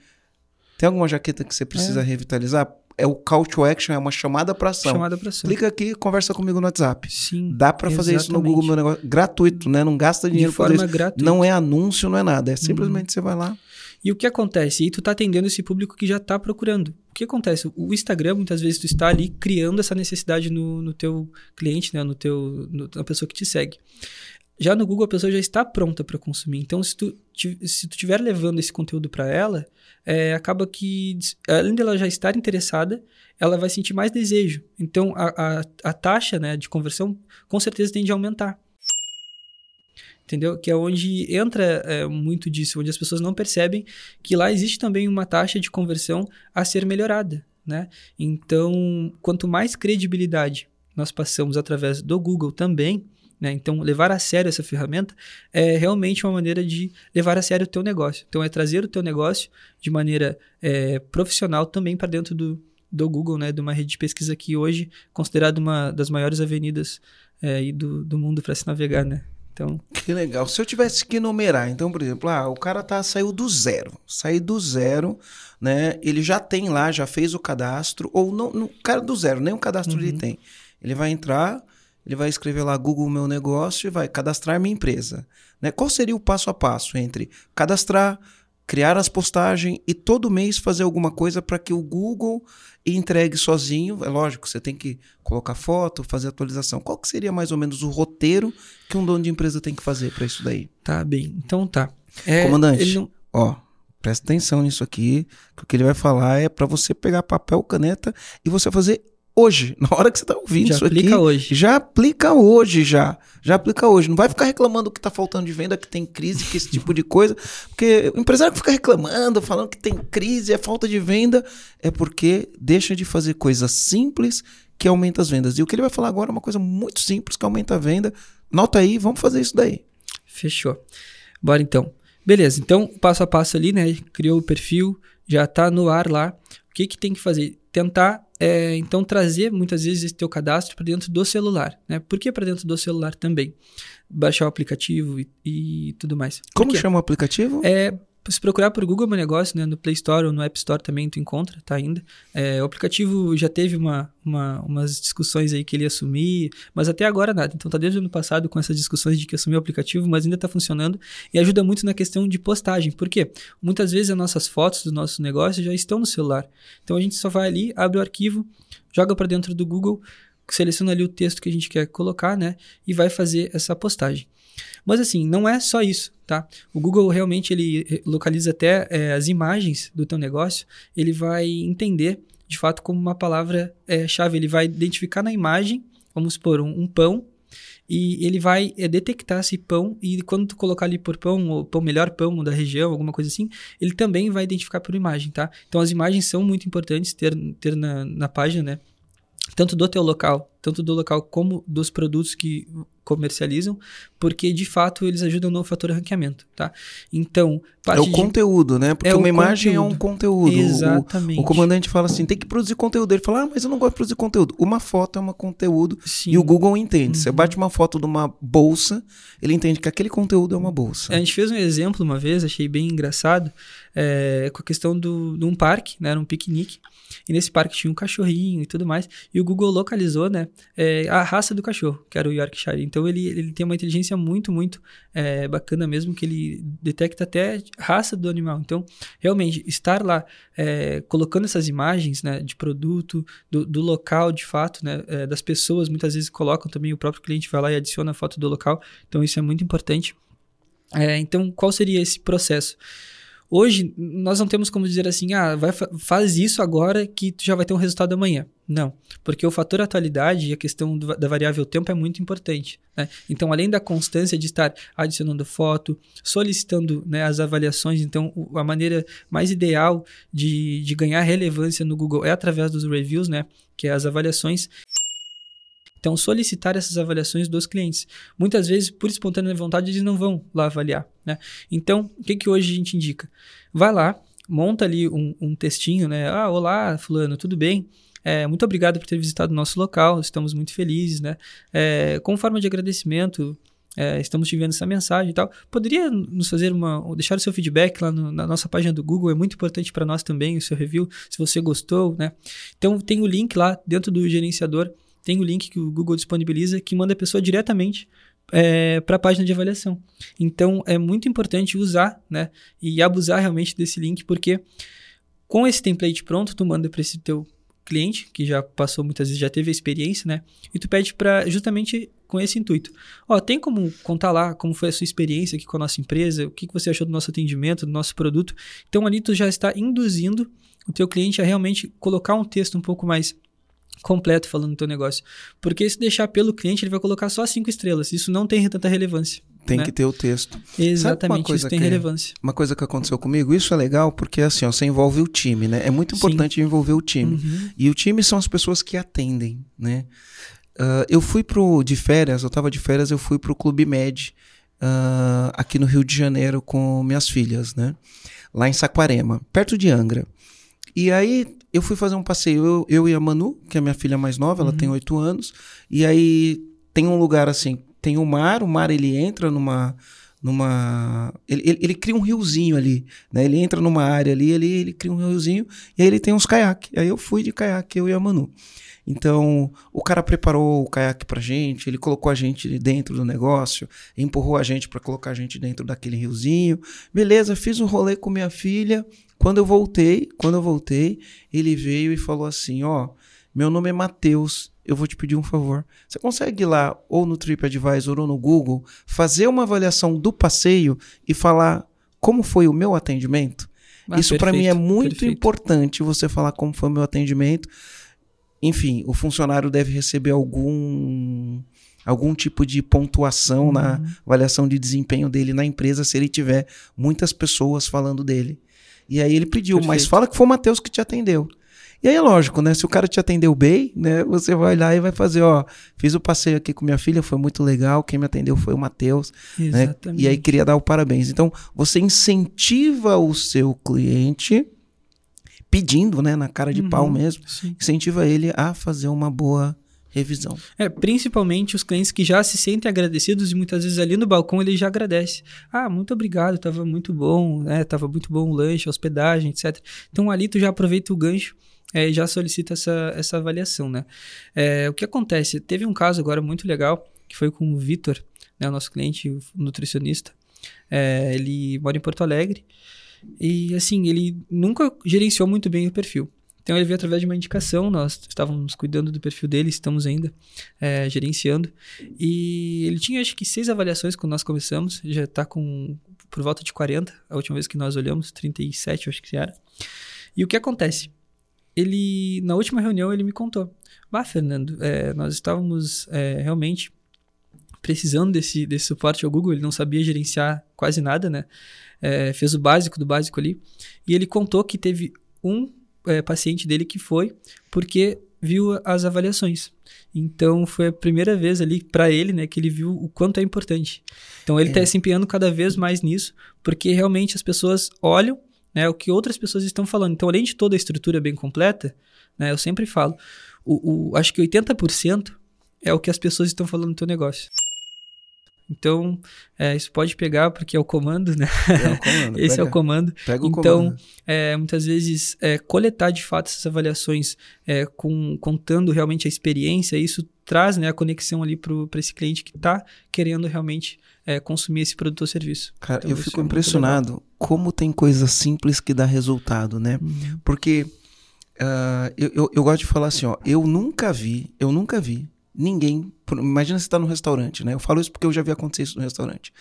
Tem alguma jaqueta que você precisa revitalizar? É o call to action, é uma chamada para ação. Chamada para ação. Clica aqui, conversa comigo no WhatsApp. Sim. Dá para fazer isso no. Google Meu Negócio, gratuito, né? Não gasta dinheiro de fazer forma isso. gratuita. Não é anúncio, não é nada, é simplesmente você vai lá. E o que acontece? E tu tá atendendo esse público que já tá procurando. O que acontece? O Instagram, muitas vezes, tu está ali criando essa necessidade no, no teu cliente, né? No teu, no- na pessoa que te segue. Já no Google, a pessoa já está pronta para consumir. Então, se tu, se tu estiver levando esse conteúdo para ela, é, acaba que, além dela já estar interessada, ela vai sentir mais desejo. Então, a, a, a taxa né, de conversão, com certeza, tende a aumentar entendeu? Que é onde entra é, muito disso, onde as pessoas não percebem que lá existe também uma taxa de conversão a ser melhorada, né? Então, quanto mais credibilidade nós passamos através do Google também, né? Então, levar a sério essa ferramenta é realmente uma maneira de levar a sério o teu negócio. Então, é trazer o teu negócio de maneira é, profissional também para dentro do, do Google, né? De uma rede de pesquisa que hoje é considerada uma das maiores avenidas é, do, do mundo para se navegar, né? Então, Que legal. Se eu tivesse que numerar, então, por exemplo, ah, o cara tá saiu do zero, saiu do zero, né? Ele já tem lá, já fez o cadastro, ou não, não cara do zero, nem o cadastro ele tem. Ele vai entrar, ele vai escrever lá Google Meu Negócio e vai cadastrar minha empresa. Né? Qual seria o passo a passo entre cadastrar, criar as postagens e todo mês fazer alguma coisa para que o Google entregue sozinho? É lógico, você tem que colocar foto, fazer atualização. Qual que seria mais ou menos o roteiro que um dono de empresa tem que fazer para isso daí? tá bem. Então tá. É, Comandante. não- Ó, presta atenção nisso aqui, que o que ele vai falar é para você pegar papel, caneta e você fazer hoje, na hora que você tá ouvindo já isso aplica aqui. hoje. Já aplica hoje, já. Já aplica hoje. Não vai ficar reclamando que tá faltando de venda, que tem crise, que esse tipo de coisa. Porque o empresário que fica reclamando, falando que tem crise, é falta de venda, é porque deixa de fazer coisas simples que aumenta as vendas. E o que ele vai falar agora é uma coisa muito simples que aumenta a venda. Nota aí, vamos fazer isso daí. Fechou. Bora então. Beleza, então passo a passo ali, né? Criou o perfil, já tá no ar lá. O que que tem que fazer? Tentar, é, então, trazer muitas vezes esse teu cadastro para dentro do celular, né? Por que para dentro do celular também? Baixar o aplicativo e, e tudo mais. Como chama o aplicativo? É se procurar por Google Meu Negócio, né, no Play Store ou no App Store também tu encontra, tá ainda. É, o aplicativo já teve uma, uma, umas discussões aí que ele ia assumir, mas até agora nada. Então tá desde o ano passado com essas discussões de que assumiu o aplicativo, mas ainda tá funcionando e ajuda muito na questão de postagem. Por quê? Muitas vezes as nossas fotos do nosso negócio já estão no celular. Então a gente só vai ali, abre o arquivo, joga para dentro do Google, seleciona ali o texto que a gente quer colocar, né, e vai fazer essa postagem. Mas assim, não é só isso, tá? O Google realmente ele eh, localiza até é, as imagens do teu negócio, ele vai entender de fato como uma palavra é, chave, ele vai identificar na imagem, vamos supor, um, um pão, e ele vai é, detectar esse pão e quando tu colocar ali por pão, ou pão melhor pão da região, alguma coisa assim, ele também vai identificar por imagem, tá? Então as imagens são muito importantes ter, ter na, na página, né? tanto do teu local, tanto do local como dos produtos que comercializam, porque de fato eles ajudam no fator ranqueamento, tá? Então, é o de... conteúdo, né? Porque é uma imagem conteúdo. é um conteúdo. Exatamente. O, o, comandante fala assim, tem que produzir conteúdo. Ele fala, ah, mas eu não gosto de produzir conteúdo. Uma foto é um conteúdo Sim. e o Google entende. Uhum. Você bate uma foto de uma bolsa, ele entende que aquele conteúdo é uma bolsa. A gente fez um exemplo uma vez, achei bem engraçado, é, com a questão do, de um parque, né? Era um piquenique. E nesse parque tinha um cachorrinho e tudo mais. E o Google localizou, né, é, a raça do cachorro, que era o Yorkshire. Então ele, ele tem uma inteligência muito, muito é, bacana mesmo, que ele detecta até raça do animal. Então, realmente, estar lá é, colocando essas imagens, né, de produto, do, do local de fato, né, é, das pessoas, muitas vezes colocam também, o próprio cliente vai lá e adiciona a foto do local. Então, isso é muito importante. É, então, qual seria esse processo? Hoje, nós não temos como dizer assim, ah, vai, faz isso agora que tu já vai ter um resultado amanhã. Não, porque o fator atualidade e a questão do, da variável tempo é muito importante. Né? Então, além da constância de estar adicionando foto, solicitando né, as avaliações, então a maneira mais ideal de, de ganhar relevância no Google é através dos reviews, né, que é as avaliações. Então, solicitar essas avaliações dos clientes. Muitas vezes, por espontânea vontade, eles não vão lá avaliar. Né? Então, o que, que hoje a gente indica? Vai lá, monta ali um, um textinho, né? Ah, olá, fulano, tudo bem? É, muito obrigado por ter visitado o nosso local, estamos muito felizes, né? É, como forma de agradecimento, é, estamos te enviando essa mensagem e tal. Poderia nos fazer uma. deixar o seu feedback lá no, na nossa página do Google, é muito importante para nós também o seu review, se você gostou, né? Então tem o link lá dentro do gerenciador tem o link que o Google disponibiliza que manda a pessoa diretamente é, para a página de avaliação. Então é muito importante usar né, e abusar realmente desse link, porque com esse template pronto, tu manda para esse teu cliente, que já passou muitas vezes, já teve a experiência, né? E tu pede para justamente com esse intuito. Ó, tem como contar lá como foi a sua experiência aqui com a nossa empresa, o que, que você achou do nosso atendimento, do nosso produto. Então ali tu já está induzindo o teu cliente a realmente colocar um texto um pouco mais completo falando do teu negócio. Porque se deixar pelo cliente, ele vai colocar só cinco estrelas. Isso não tem tanta relevância. Tem né? que ter o texto. Exatamente, isso tem que, relevância. Uma coisa que aconteceu comigo, isso é legal porque assim, ó, você envolve o time, né? É muito importante Sim. envolver o time. Uhum. E o time são as pessoas que atendem, né? Uh, eu fui pro de férias, eu tava de férias, eu fui pro Clube Med uh, aqui no Rio de Janeiro com minhas filhas, né? Lá em Saquarema, perto de Angra. E aí eu fui fazer um passeio, eu, eu e a Manu, que é a minha filha mais nova, ela uhum. tem oito anos, e aí tem um lugar assim, tem o um mar, o mar ele entra numa numa ele, ele, ele, cria um riozinho ali, né? Ele entra numa área ali, ele, ele cria um riozinho e aí ele tem uns caiaques. Aí eu fui de caiaque, eu e a Manu. Então, o cara preparou o caiaque pra gente, ele colocou a gente dentro do negócio, empurrou a gente para colocar a gente dentro daquele riozinho. Beleza, fiz um rolê com minha filha, quando eu voltei, quando eu voltei, ele veio e falou assim: "Ó, meu nome é Matheus, eu vou te pedir um favor. Você consegue ir lá ou no TripAdvisor ou no Google fazer uma avaliação do passeio e falar como foi o meu atendimento?" Ah, Isso para mim é muito perfeito. importante você falar como foi o meu atendimento. Enfim, o funcionário deve receber algum algum tipo de pontuação uhum. na avaliação de desempenho dele na empresa se ele tiver muitas pessoas falando dele. E aí ele pediu, Perfeito. mas fala que foi o Matheus que te atendeu. E aí é lógico, né? Se o cara te atendeu bem, né? Você vai lá e vai fazer, ó, fiz o passeio aqui com minha filha, foi muito legal, quem me atendeu foi o Matheus, né? E aí queria dar o parabéns. Então, você incentiva o seu cliente pedindo, né, na cara de uhum, pau mesmo, sim. incentiva ele a fazer uma boa revisão. É, principalmente os clientes que já se sentem agradecidos e muitas vezes ali no balcão ele já agradece. Ah, muito obrigado, estava muito bom, né? Tava muito bom o lanche, a hospedagem, etc. Então ali tu já aproveita o gancho é, e já solicita essa, essa avaliação, né? É, o que acontece? Teve um caso agora muito legal que foi com o Vitor, né, o nosso cliente o nutricionista. É, ele mora em Porto Alegre e assim ele nunca gerenciou muito bem o perfil. Então ele veio através de uma indicação, nós estávamos cuidando do perfil dele, estamos ainda é, gerenciando. E ele tinha acho que seis avaliações quando nós começamos, já está com por volta de 40, a última vez que nós olhamos, 37 acho que era. E o que acontece? Ele, na última reunião, ele me contou: Bah, Fernando, é, nós estávamos é, realmente precisando desse, desse suporte ao Google, ele não sabia gerenciar quase nada, né? É, fez o básico do básico ali. E ele contou que teve um é, paciente dele que foi porque viu as avaliações. Então foi a primeira vez ali para ele, né, que ele viu o quanto é importante. Então ele está é. se empenhando cada vez mais nisso, porque realmente as pessoas olham, né, o que outras pessoas estão falando. Então além de toda a estrutura bem completa, né, eu sempre falo, o, o acho que 80% é o que as pessoas estão falando no teu negócio. Então, é, isso pode pegar porque é o comando, né? É o comando. Esse pega, é o comando. Pega o então, comando. É, muitas vezes, é, coletar de fato essas avaliações, é, com, contando realmente a experiência, isso traz né, a conexão ali para esse cliente que está querendo realmente é, consumir esse produto ou serviço. Cara, então, eu fico é impressionado como tem coisas simples que dá resultado, né? Uhum. Porque uh, eu, eu, eu gosto de falar assim, ó, eu nunca vi, eu nunca vi ninguém. Imagina você está num restaurante, né? Eu falo isso porque eu já vi acontecer isso no restaurante.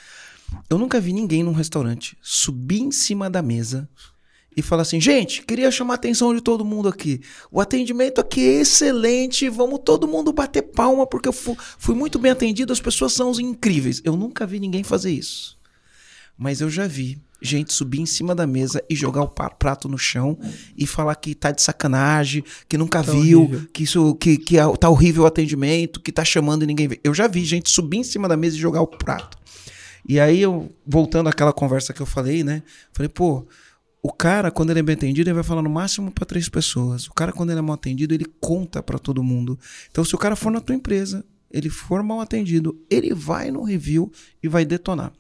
Eu nunca vi ninguém num restaurante subir em cima da mesa e falar assim: gente, queria chamar a atenção de todo mundo aqui. O atendimento aqui é excelente, vamos todo mundo bater palma porque eu fui, fui muito bem atendido, as pessoas são incríveis. Eu nunca vi ninguém fazer isso. Mas eu já vi gente subir em cima da mesa e jogar o prato no chão e falar que tá de sacanagem, que nunca tá viu, horrível. que isso que, que é, tá horrível o atendimento, que tá chamando e ninguém vê. Eu já vi gente subir em cima da mesa e jogar o prato. E aí eu voltando àquela conversa que eu falei, né? Falei, pô, o cara, quando ele é bem atendido, ele vai falar no máximo para três pessoas. O cara, quando ele é mal atendido, ele conta para todo mundo. Então, se o cara for na tua empresa, ele for mal atendido, ele vai no review e vai detonar.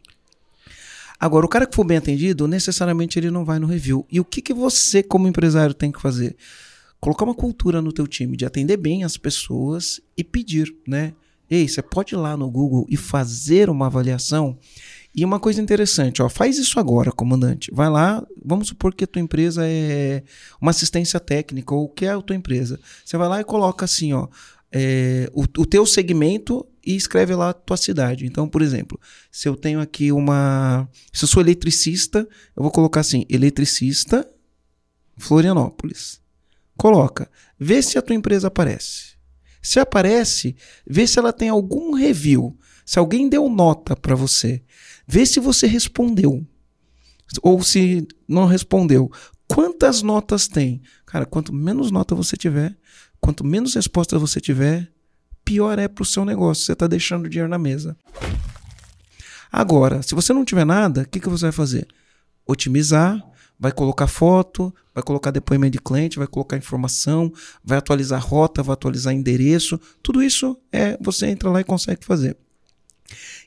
Agora, o cara que for bem atendido, necessariamente ele não vai no review. E o que, que você, como empresário, tem que fazer? Colocar uma cultura no teu time de atender bem as pessoas e pedir, né? Ei, você pode ir lá no Google e fazer uma avaliação. E uma coisa interessante, ó, faz isso agora, comandante. Vai lá, vamos supor que a tua empresa é uma assistência técnica ou o que é a tua empresa. Você vai lá e coloca assim, ó, é, o, o teu segmento e escreve lá a tua cidade. Então, por exemplo, se eu tenho aqui uma. Se eu sou eletricista, eu vou colocar assim: eletricista Florianópolis. Coloca. Vê se a tua empresa aparece. Se aparece, vê se ela tem algum review. Se alguém deu nota para você. Vê se você respondeu. Ou se não respondeu. Quantas notas tem? Cara, quanto menos nota você tiver, quanto menos resposta você tiver, pior é para o seu negócio. Você está deixando dinheiro na mesa. Agora, se você não tiver nada, o que, que você vai fazer? Otimizar, vai colocar foto, vai colocar depoimento de cliente, vai colocar informação, vai atualizar rota, vai atualizar endereço. Tudo isso é você entra lá e consegue fazer.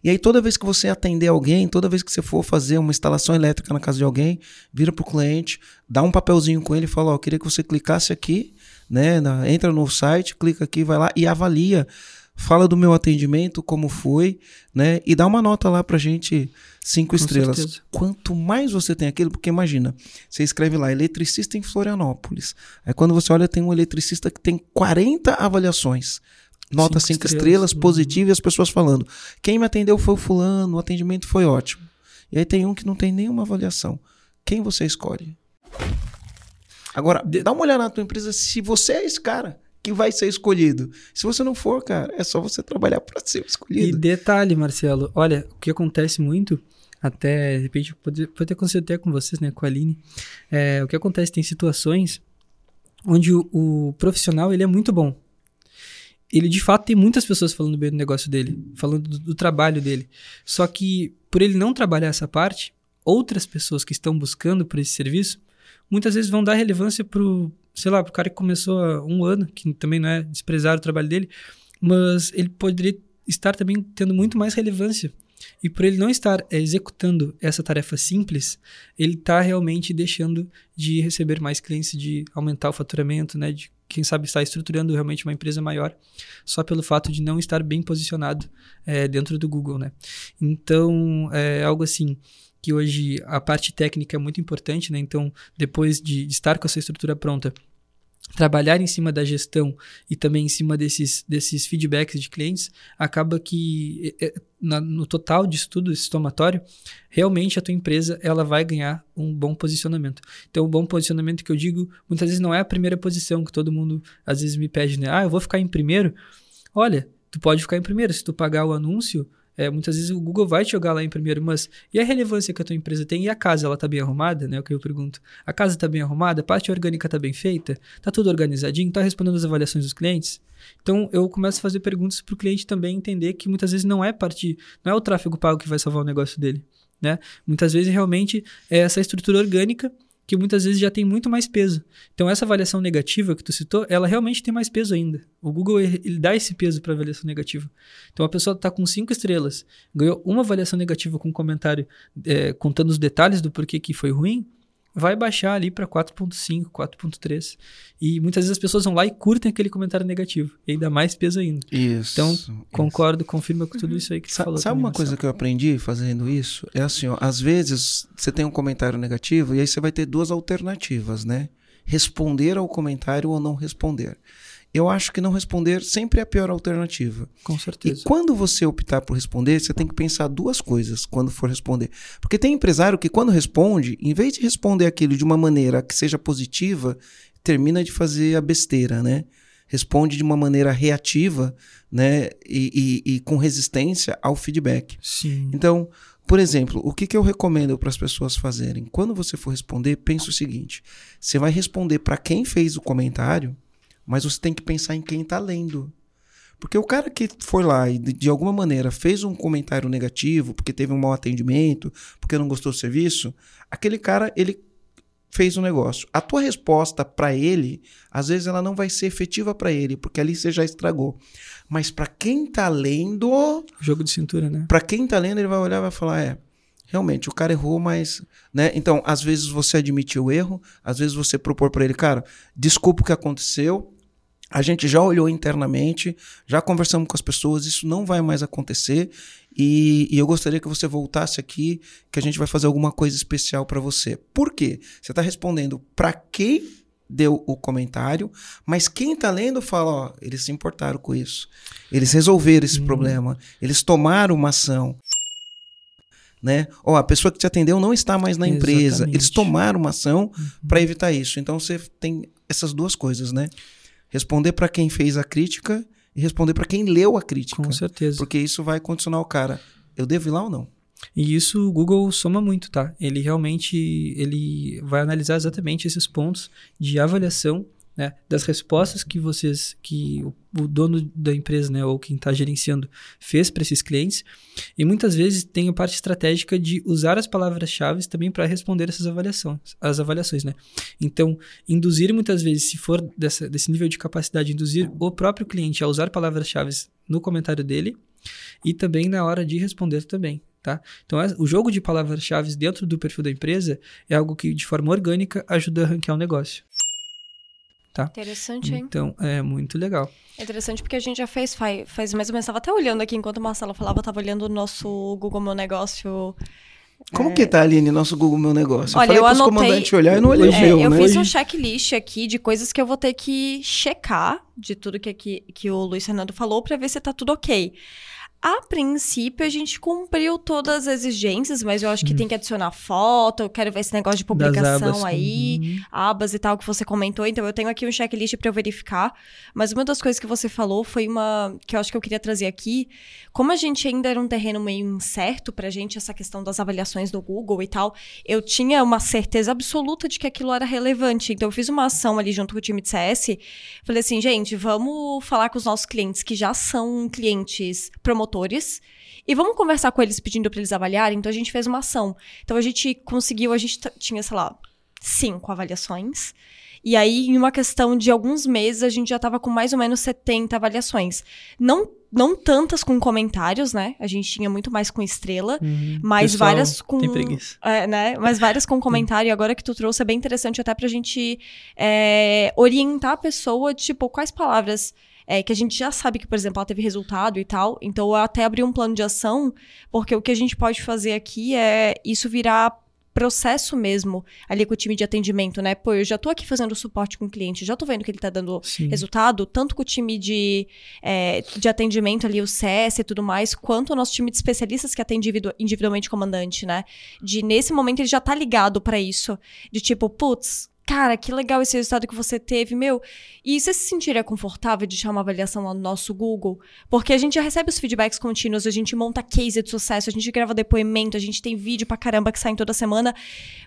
E aí, toda vez que você atender alguém, toda vez que você for fazer uma instalação elétrica na casa de alguém, vira para o cliente, dá um papelzinho com ele e fala: Ó, oh, queria que você clicasse aqui né? Na, entra no site, clica aqui, vai lá e avalia. Fala do meu atendimento, como foi, né? E dá uma nota lá pra gente, cinco Com estrelas. Certeza. Quanto mais você tem aquilo, porque imagina, você escreve lá, eletricista em Florianópolis. Aí quando você olha, tem um eletricista que tem 40 avaliações. Nota cinco, cinco estrelas, estrelas positiva e as pessoas falando. Quem me atendeu foi o fulano, o atendimento foi ótimo. E aí tem um que não tem nenhuma avaliação. Quem você escolhe? Agora, dá uma olhada na tua empresa se você é esse cara que vai ser escolhido. Se você não for, cara, é só você trabalhar para ser escolhido. E detalhe, Marcelo, olha, o que acontece muito, até, de repente, pode, pode ter acontecido até com vocês, né, com a Aline, é, o que acontece, tem situações onde o, o profissional, ele é muito bom. Ele, de fato, tem muitas pessoas falando bem do negócio dele, falando do, do trabalho dele. Só que, por ele não trabalhar essa parte, outras pessoas que estão buscando por esse serviço muitas vezes vão dar relevância pro, sei lá, pro cara que começou há um ano, que também não é desprezar o trabalho dele, mas ele poderia estar também tendo muito mais relevância. E por ele não estar é, executando essa tarefa simples, ele está realmente deixando de receber mais clientes, de aumentar o faturamento, né, de quem sabe estar estruturando realmente uma empresa maior, só pelo fato de não estar bem posicionado é, dentro do Google, né? Então, é algo assim que hoje a parte técnica é muito importante, né? Então, depois de, estar com essa estrutura pronta, trabalhar em cima da gestão e também em cima desses, desses feedbacks de clientes, acaba que na, no total de estudo esse somatório, realmente a tua empresa ela vai ganhar um bom posicionamento. Então, o um bom posicionamento que eu digo, muitas vezes não é a primeira posição que todo mundo às vezes me pede, né? Ah, eu vou ficar em primeiro. Olha, tu pode ficar em primeiro. Se tu pagar o anúncio, é, muitas vezes o Google vai te jogar lá em primeiro, mas e a relevância que a tua empresa tem? E a casa, ela tá bem arrumada? Né? É o que eu pergunto. A casa tá bem arrumada? A parte orgânica tá bem feita? Tá tudo organizadinho? Tá respondendo as avaliações dos clientes? Então eu começo a fazer perguntas para o cliente também entender que muitas vezes não é parte, não é o tráfego pago que vai salvar o negócio dele. Né? Muitas vezes realmente é essa estrutura orgânica que muitas vezes já tem muito mais peso. Então essa avaliação negativa que tu citou, ela realmente tem mais peso ainda. O Google ele dá esse peso para avaliação negativa. Então a pessoa está com cinco estrelas, ganhou uma avaliação negativa com um comentário é, contando os detalhes do porquê que foi ruim, vai baixar ali para 4.5, 4.3. E muitas vezes as pessoas vão lá e curtem aquele comentário negativo. E ainda mais peso ainda. Isso. Então, concordo, confirma com tudo isso aí que você Sa falou. Sabe uma coisa que eu aprendi fazendo isso? É assim, ó, às vezes você tem um comentário negativo e aí você vai ter duas alternativas, né? Responder ao comentário ou não responder eu acho que não responder sempre é a pior alternativa. Com certeza. E quando você optar por responder, você tem que pensar duas coisas quando for responder. Porque tem empresário que, quando responde, em vez de responder aquilo de uma maneira que seja positiva, termina de fazer a besteira, né? Responde de uma maneira reativa, né? E, e, e com resistência ao feedback. Sim. Então, por exemplo, o que, que eu recomendo para as pessoas fazerem? Quando você for responder, pense o seguinte: você vai responder para quem fez o comentário mas você tem que pensar em quem está lendo. Porque o cara que foi lá e de, alguma maneira fez um comentário negativo, porque teve um mau atendimento, porque não gostou do serviço, aquele cara, ele fez um negócio. A tua resposta para ele, às vezes ela não vai ser efetiva para ele, porque ali você já estragou. Mas para quem tá lendo, jogo de cintura, né? Para quem tá lendo, ele vai olhar e vai falar, é, realmente o cara errou, mas, né? Então, às vezes você admite o erro, às vezes você propor para ele, cara, desculpa o que aconteceu, a gente já olhou internamente, já conversamos com as pessoas, isso não vai mais acontecer. E, e eu gostaria que você voltasse aqui, que a gente vai fazer alguma coisa especial para você. Por quê? Você está respondendo para quem deu o comentário, mas quem está lendo fala, ó, eles se importaram com isso. Eles resolveram esse hum. problema, eles tomaram uma ação. Né? Ó, a pessoa que te atendeu não está mais na empresa. Exatamente. Eles tomaram uma ação uhum. para evitar isso. Então você tem essas duas coisas, né? Responder para quem fez a crítica e responder para quem leu a crítica. Com certeza. Porque isso vai condicionar o cara. Eu devo ir lá ou não? E isso o Google soma muito, tá? Ele realmente ele vai analisar exatamente esses pontos de avaliação né, das respostas que vocês, que o, o dono da empresa, né, ou quem está gerenciando, fez para esses clientes, e muitas vezes tem a parte estratégica de usar as palavras-chave também para responder essas avaliações, as avaliações, né? Então, induzir muitas vezes, se for dessa, desse nível de capacidade, induzir o próprio cliente a usar palavras-chave no comentário dele e também na hora de responder também. Tá? Então, o jogo de palavras-chave dentro do perfil da empresa é algo que, de forma orgânica, ajuda a ranquear o negócio tá? Interessante, hein? Então, é muito legal. É interessante porque a gente já fez, faz, faz mais ou menos, estava até olhando aqui enquanto o Marcelo falava, estava olhando o nosso Google Meu Negócio. Como é... que tá, Aline, nosso Google Meu Negócio? Olha, eu, eu anotei... comandante olhar e não olhei é, o meu, Eu né? fiz um checklist aqui de coisas que eu vou ter que checar de tudo que, que, que o Luiz Fernando falou para ver se tá tudo ok. A princípio, a gente cumpriu todas as exigências, mas eu acho que hum. tem que adicionar foto, eu quero ver esse negócio de publicação abas, aí, uhum. abas e tal que você comentou. Então, eu tenho aqui um checklist para eu verificar. Mas uma das coisas que você falou foi uma que eu acho que eu queria trazer aqui. Como a gente ainda era um terreno meio incerto pra gente, essa questão das avaliações do Google e tal, eu tinha uma certeza absoluta de que aquilo era relevante. Então, eu fiz uma ação ali junto com o time de CS. Falei assim, gente, vamos falar com os nossos clientes que já são clientes promotores promotores e vamos conversar com eles pedindo para eles avaliarem. Então a gente fez uma ação. Então a gente conseguiu, a gente tinha, sei lá, cinco avaliações. E aí, em uma questão de alguns meses, a gente já tava com mais ou menos 70 avaliações. Não não tantas com comentários, né? A gente tinha muito mais com estrela, Uhum. mas Pessoal várias com. Tem preguiça. É, né? Mas várias com comentário. E agora que tu trouxe é bem interessante até pra gente é, orientar a pessoa, tipo, quais palavras. É, que a gente já sabe que, por exemplo, ela teve resultado e tal. Então, eu até abri um plano de ação, porque o que a gente pode fazer aqui é isso virar processo mesmo ali com o time de atendimento, né? Pô, eu já tô aqui fazendo suporte com o cliente, já tô vendo que ele tá dando Sim. resultado, tanto com o time de, é, de atendimento ali, o CS e tudo mais, quanto o nosso time de especialistas que atende individu- individualmente comandante, né? De nesse momento ele já tá ligado pra isso. De tipo, putz, cara, que legal esse resultado que você teve, meu. E você se sentiria confortável de deixar uma avaliação lá no nosso Google? Porque a gente já recebe os feedbacks contínuos, a gente monta case de sucesso, a gente grava depoimento, a gente tem vídeo pra caramba que saem toda semana,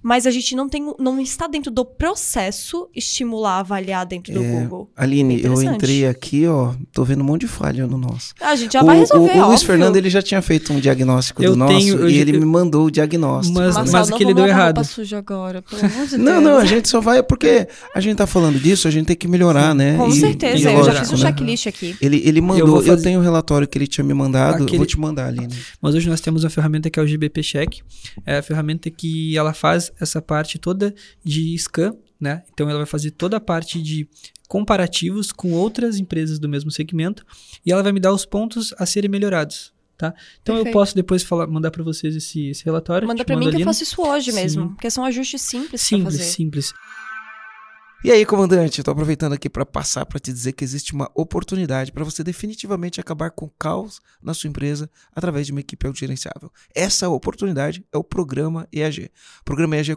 mas a gente não tem, não está dentro do processo estimular, avaliar dentro do É, Google. Aline, eu Interessante. entrei aqui, ó, tô vendo um monte de falha no nosso. A gente já o, vai resolver, o, o Luiz. Fernando, ele já tinha feito um diagnóstico Eu do nosso tenho- eu e ele eu- me mandou o diagnóstico. Mas- né? mas- não que ele deu errado. roupa suja agora, pelo amor de Não, Deus. não, a gente só vai porque a gente tá falando disso, a gente tem que melhorar, né? Com E- certeza, e eu já lógico, fiz um né? checklist aqui. Ele, ele mandou, eu, fazer- tenho o relatório que ele tinha me mandado, eu Aquele- vou te mandar, Aline. Mas hoje nós temos uma ferramenta que é o GBP Check. É a ferramenta que ela faz essa parte toda de scan, né? Então ela vai fazer toda a parte de comparativos com outras empresas do mesmo segmento e ela vai me dar os pontos a serem melhorados, tá? Então eu Perfeito. posso depois falar, mandar para vocês esse, esse relatório. Manda pra mim que eu ali, faço isso hoje Sim. mesmo. Porque são ajustes simples, Simples, fazer. simples. E aí, comandante, eu tô aproveitando aqui para passar para te dizer que existe uma oportunidade para você definitivamente acabar com o caos na sua empresa através de uma equipe autogerenciável. Essa oportunidade é o programa EAG. O programa EAG é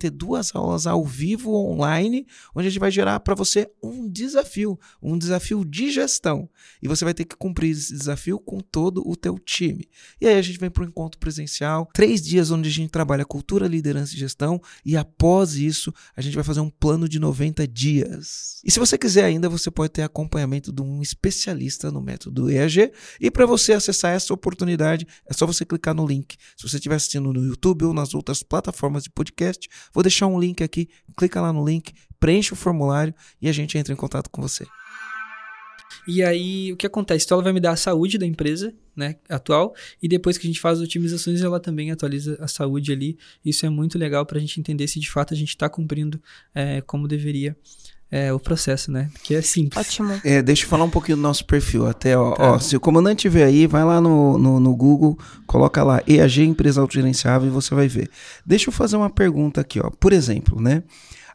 ter duas aulas ao vivo online, onde a gente vai gerar para você um desafio, um desafio de gestão. E você vai ter que cumprir esse desafio com todo o teu time. E aí a gente vem para o encontro presencial, três dias onde a gente trabalha cultura, liderança e gestão, e após isso a gente vai fazer um plano de 90 dias. E se você quiser ainda, você pode ter acompanhamento de um especialista no método EAG. E para você acessar essa oportunidade, é só você clicar no link. Se você estiver assistindo no YouTube ou nas outras plataformas de podcast, vou deixar um link aqui. Clica lá no link, preenche o formulário e a gente entra em contato com você. E aí, o que acontece? Então, ela vai me dar a saúde da empresa, né, atual, e depois que a gente faz as otimizações, ela também atualiza a saúde ali. Isso é muito legal para a gente entender se de fato a gente está cumprindo é, como deveria é, o processo, né? Que é simples. Ótimo. É, deixa eu falar um pouquinho do nosso perfil. Até, ó, Tá. ó, se o comandante tiver aí, vai lá no, no, no Google, coloca lá EAG Empresa Autogerenciável e você vai ver. Deixa eu fazer uma pergunta aqui, ó. Por exemplo, né?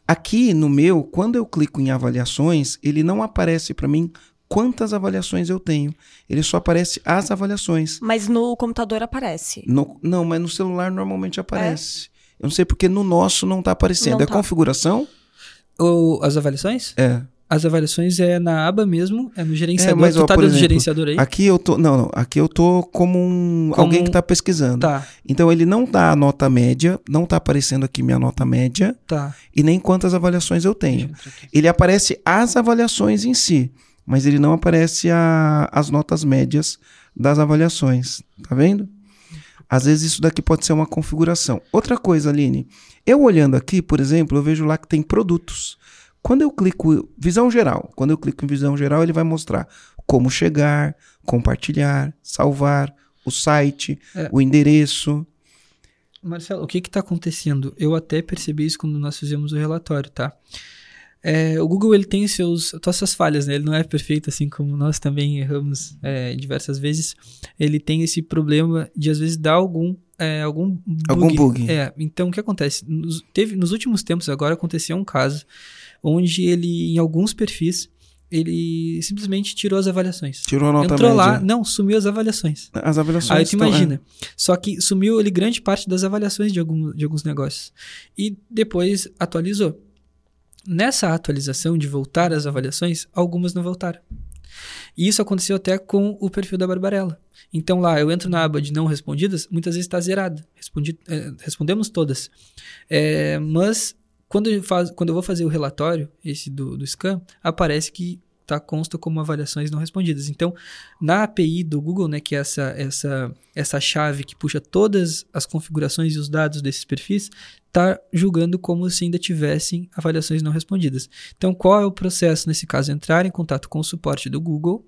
Aqui no meu, quando eu clico em avaliações, ele não aparece para mim quantas avaliações eu tenho. Ele só aparece as avaliações. Mas no computador aparece. No- não, mas no celular normalmente aparece. Eu não sei porque no nosso não tá aparecendo. Não é tá. configuração? Ou as avaliações? É. As avaliações é na aba mesmo, é no gerenciador. mas, tu ó, tá dentro do exemplo, gerenciador aí? Aqui eu tô. Não, não. Aqui eu tô como um. Como alguém que tá pesquisando. Tá, Então ele não dá a nota média, não tá aparecendo aqui minha nota média tá. e nem quantas avaliações eu tenho. eu. Ele aparece as avaliações em si, mas ele não aparece a- as notas médias das avaliações. Tá vendo? Às vezes isso daqui pode ser uma configuração. Outra coisa, Aline, eu olhando aqui, por exemplo, eu vejo lá que tem produtos. Quando eu clico visão geral, quando eu clico em visão geral, ele vai mostrar como chegar, compartilhar, salvar, o site, É. o endereço. Marcelo, o que que tá acontecendo? Eu até percebi isso quando nós fizemos o relatório, tá? É, o Google ele tem seus, todas essas falhas, né? Ele não é perfeito, assim como nós também erramos é, diversas vezes. Ele tem esse problema de às vezes dar algum é, algum bug. Algum bug. É, então o que acontece? Nos, teve, nos últimos tempos agora aconteceu um caso onde ele, em alguns perfis, ele simplesmente tirou as avaliações. Tirou a nota Entrou média. lá, não, sumiu as avaliações. As avaliações. Aí tu estão- imagina. Só que sumiu ali grande parte das avaliações de, algum, de alguns negócios. E depois atualizou. Nessa atualização de voltar às avaliações, algumas não voltaram. E isso aconteceu até com o perfil da Barbarella. Então lá, eu entro na aba de não respondidas, muitas vezes está zerada. É, respondemos todas. É, mas quando eu, faz, quando eu vou fazer o relatório, esse do, do scan, aparece que tá, consta como avaliações não respondidas. Então, na API do Google, né, que é essa, essa, essa chave que puxa todas as configurações e os dados desses perfis, está julgando como se ainda tivessem avaliações não respondidas. Então, qual é o processo nesse caso? Entrar em contato com o suporte do Google,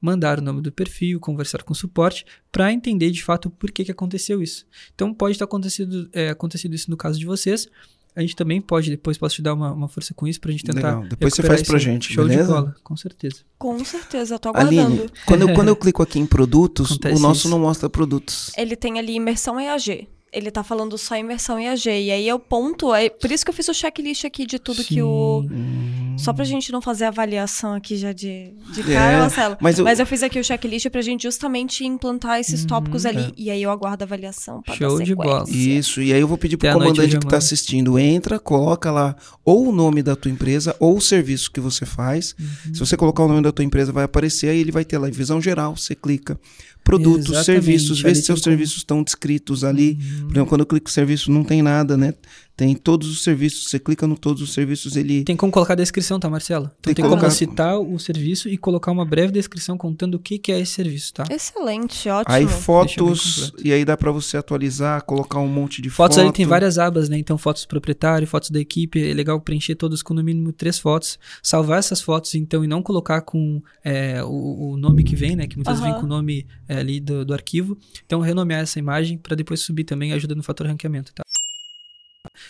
mandar o nome do perfil, conversar com o suporte, para entender de fato por que, que aconteceu isso. Então, pode estar acontecido, é, acontecido isso no caso de vocês, a gente também pode, depois posso te dar uma, uma força com isso pra gente tentar. Legal. Depois você faz pra gente, Show beleza? de bola, com certeza. Com certeza, eu tô aguardando. Aline, quando eu, quando eu clico aqui em produtos, Acontece o nosso isso. não mostra produtos. Ele tem ali imersão EAG. Ele tá falando só imersão EAG. E aí eu ponto. É por isso que eu fiz o checklist aqui de tudo que o. Sim. Só pra gente não fazer avaliação aqui já de, de É, cara, Marcelo. mas eu- Mas eu fiz aqui o checklist pra gente justamente implantar esses Uhum, tópicos ali. é. E aí eu aguardo a avaliação pra Show dar de bola. Isso, e aí eu vou pedir pro Até comandante que tá assistindo, entra, coloca lá ou o nome da tua empresa ou o serviço que você faz. Uhum. Se você colocar o nome da tua empresa, vai aparecer, aí ele vai ter lá em visão geral, você clica. Produtos, Exatamente, serviços, vê se seus como- serviços estão descritos ali. Uhum. Por exemplo, quando eu clico serviço, não tem nada, né? Tem todos os serviços, você clica no todos os serviços, ele. Tem como colocar a descrição, tá, Marcelo? Então Tem tem, que como colocar- citar o serviço e colocar uma breve descrição contando o que, que é esse serviço, tá? Excelente, ótimo. Aí fotos, e aí dá pra você atualizar, colocar um monte de Fotos foto. ali tem várias abas, né? Então, fotos do proprietário, fotos da equipe. É legal preencher todas com no mínimo três fotos. Salvar essas fotos, então, e não colocar com é, o, o nome que vem, né? Que muitas vezes vem com o nome é, ali do, do arquivo. Então, renomear essa imagem para depois subir também, ajuda no fator ranqueamento, tá?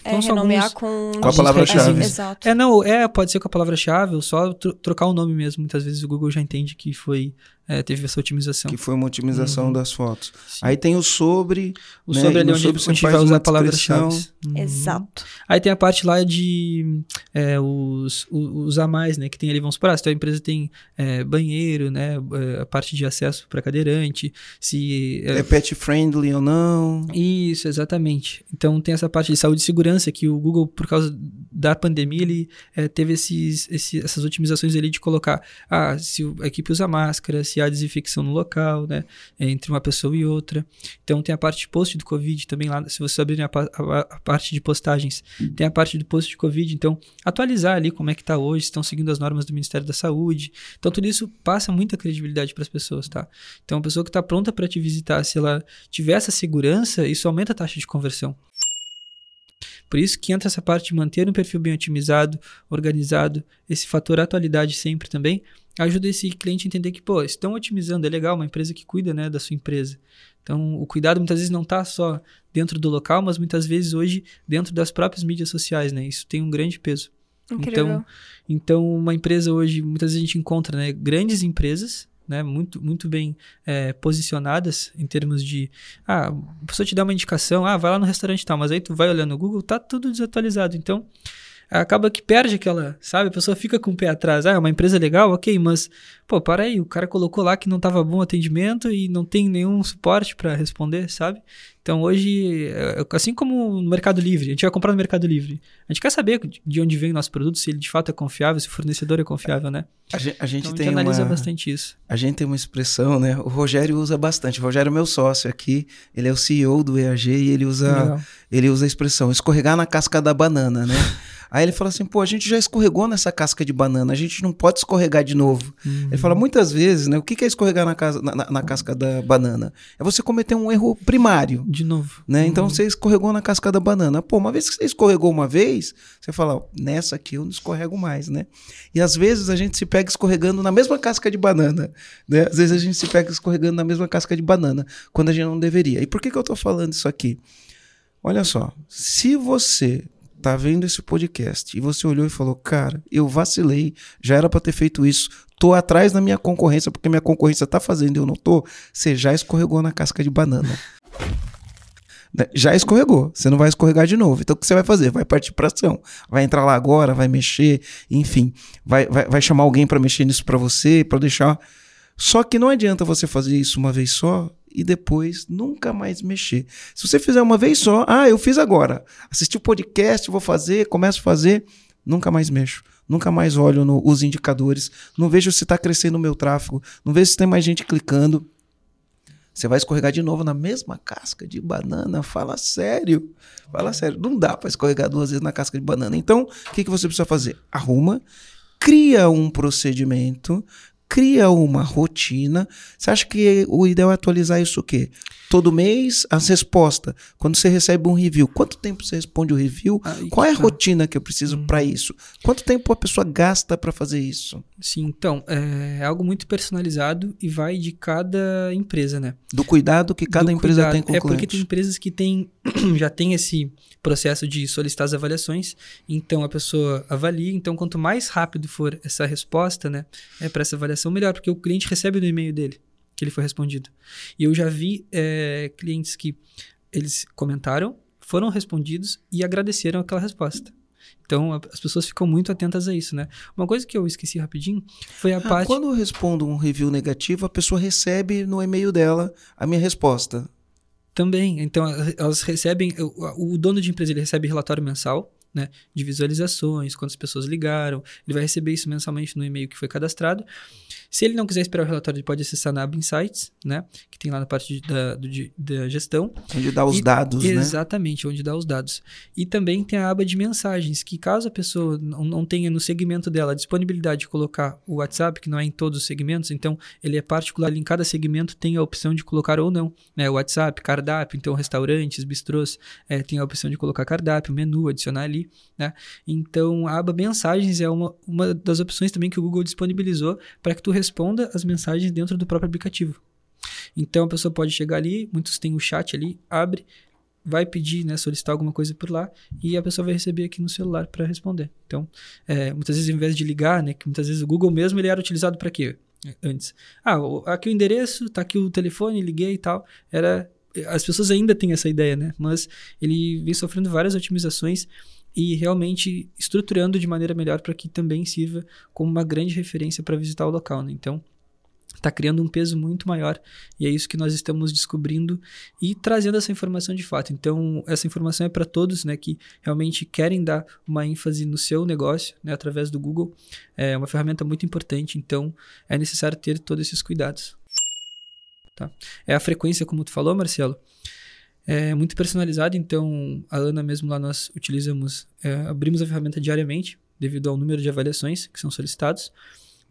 É, Então, são renomear alguns- com... Com a palavra-chave. É, exato. É, não, é, pode ser com a palavra-chave ou só tro- trocar o nome mesmo. Muitas vezes o Google já entende que foi, é, teve essa otimização. Que foi uma otimização Uhum. das fotos. Sim. Aí tem o sobre. o né, sobre e ali onde, sobre onde vai uma usar a palavra-chave. Uhum. Exato. Aí tem a parte lá de é, os, os a mais, né? Que tem ali, vamos supor, ah, se a empresa tem é, banheiro, né? é, a parte de acesso para cadeirante, se... é, É pet friendly ou não. Isso, exatamente. Então tem essa parte de saúde e segurança que o Google, por causa da pandemia, ele é, teve esses, esse- essas otimizações ali de colocar ah, se o- a equipe usa máscara, se há desinfecção no local, né? Entre uma pessoa e outra. Então tem a parte de post do Covid também lá. Se vocês abrirem a, a- a parte de postagens, tem a parte do post de Covid. Então, atualizar ali como é que tá hoje, estão seguindo as normas do Ministério da Saúde. Então, tudo isso passa muita credibilidade para as pessoas, tá? Então, a pessoa que está pronta para te visitar, se ela tiver essa segurança, isso aumenta a taxa de conversão. Por isso que entra essa parte de manter um perfil bem otimizado, organizado, esse fator atualidade sempre também, ajuda esse cliente a entender que, pô, estão otimizando, é legal, uma empresa que cuida, né, da sua empresa. Então, o cuidado muitas vezes não está só dentro do local, mas muitas vezes hoje dentro das próprias mídias sociais, né? Isso tem um grande peso. Incrível. Então, então, uma empresa hoje, muitas vezes a gente encontra né, grandes empresas, né, muito, muito bem é, posicionadas em termos de. Ah, a pessoa te dá uma indicação, ah, vai lá no restaurante e tal, mas aí tu vai olhando no Google, tá tudo desatualizado. Então, acaba que perde aquela, sabe? A pessoa fica com o pé atrás. Ah, é uma empresa legal, ok, mas, pô, para aí, o cara colocou lá que não tava bom o atendimento e não tem nenhum suporte para responder, sabe? Então hoje, é, assim como no Mercado Livre, a gente vai comprar no Mercado Livre. A gente quer saber de onde vem o nosso produto, se ele de fato é confiável, se o fornecedor é confiável, né? A gente, a gente Então a tem gente analisa uma, bastante isso. A gente tem uma expressão, né? O Rogério usa bastante. O Rogério é meu sócio aqui. Ele é o CEO do EAG e ele usa, Legal. ele usa a expressão escorregar na casca da banana, né? Aí ele fala assim, pô, a gente já escorregou nessa casca de banana, a gente não pode escorregar de novo. Uhum. Ele fala muitas vezes, né? O que é escorregar na, casa, na, na- na casca da banana? É você cometer um erro primário. De novo. Né? Então Uhum. você escorregou na casca da banana. Pô, uma vez que você escorregou uma vez, você fala, ó, nessa aqui eu não escorrego mais, né? E às vezes a gente se pega escorregando na mesma casca de banana, né? Às vezes a gente se pega escorregando na mesma casca de banana, quando a gente não deveria. E por que, que eu tô falando isso aqui? Olha só, se você tá vendo esse podcast e você olhou e falou, cara, eu vacilei, já era para ter feito isso, tô atrás da minha concorrência porque minha concorrência tá fazendo e eu não tô, você já escorregou na casca de banana. Né? Já escorregou, você não vai escorregar de novo. Então o que você vai fazer? Vai partir para ação. Vai entrar lá agora, vai mexer, enfim, vai, vai, vai chamar alguém para mexer nisso para você, para deixar. Só que não adianta você fazer isso uma vez só e depois nunca mais mexer. Se você fizer uma vez só, ah, eu fiz agora, assisti o podcast, vou fazer, começo a fazer, nunca mais mexo. Nunca mais olho no, os indicadores. Não vejo se está crescendo o meu tráfego. Não vejo se tem mais gente clicando. Você vai escorregar de novo na mesma casca de banana. Fala sério. Fala sério. Não dá para escorregar duas vezes na casca de banana. Então, o que, que você precisa fazer? Arruma, cria um procedimento, cria uma rotina. Você acha que o ideal é atualizar isso o quê? Todo mês, as respostas. Quando você recebe um review, quanto tempo você responde o review? Qual é a tá. rotina que eu preciso Uhum. para isso? Quanto tempo a pessoa gasta para fazer isso? Sim, então, é algo muito personalizado e vai de cada empresa, né? Do cuidado que cada do empresa cuidado. tem com o É porque cliente. tem empresas que têm, já tem esse processo de solicitar as avaliações, então a pessoa avalia, então quanto mais rápido for essa resposta, né, é para essa avaliação melhor, porque o cliente recebe no e-mail dele que ele foi respondido. E eu já vi é, clientes que eles comentaram, foram respondidos e agradeceram aquela resposta. Então a- as pessoas ficam muito atentas a isso, né? Uma coisa que eu esqueci rapidinho foi a Ah, parte quando eu respondo um review negativo, a pessoa recebe no e-mail dela a minha resposta. Também. Então, elas- elas recebem. O, o dono de empresa ele recebe relatório mensal, né? De visualizações, quantas pessoas ligaram. Ele vai receber isso mensalmente no e-mail que foi cadastrado. Se ele não quiser esperar o relatório, ele pode acessar na aba Insights, né? Que tem lá na parte de- da, do de- da gestão. Onde dá os E- dados, né? Exatamente, onde dá os dados. E também tem a aba de mensagens, que caso a pessoa não, não tenha no segmento dela a disponibilidade de colocar o WhatsApp, que não é em todos os segmentos, então ele é particular, em cada segmento tem a opção de colocar ou não. Né? O WhatsApp, cardápio, então restaurantes, bistrôs, é, tem a opção de colocar cardápio, menu, adicionar ali. Né? Então a aba mensagens é uma, uma das opções também que o Google disponibilizou para que tu responda as mensagens dentro do próprio aplicativo. Então a pessoa pode chegar ali, muitos têm o chat ali, abre, vai pedir, né, solicitar alguma coisa por lá e a pessoa vai receber aqui no celular para responder. Então, é, muitas vezes, ao invés de ligar, né, que muitas vezes o Google mesmo ele era utilizado para quê? Antes. Ah, aqui o endereço, tá aqui o telefone, liguei e tal. Era as pessoas ainda têm essa ideia, né? Mas ele vem sofrendo várias otimizações e realmente estruturando de maneira melhor para que também sirva como uma grande referência para visitar o local, né? Então, está criando um peso muito maior e é isso que nós estamos descobrindo e trazendo essa informação de fato. Então, essa informação é para todos, né, que realmente querem dar uma ênfase no seu negócio, né, através do Google. É uma ferramenta muito importante, então é necessário ter todos esses cuidados. Tá? É a frequência, como tu falou, Marcelo, é muito personalizada, então a Ana mesmo lá nós utilizamos, é, abrimos a ferramenta diariamente, devido ao número de avaliações que são solicitados.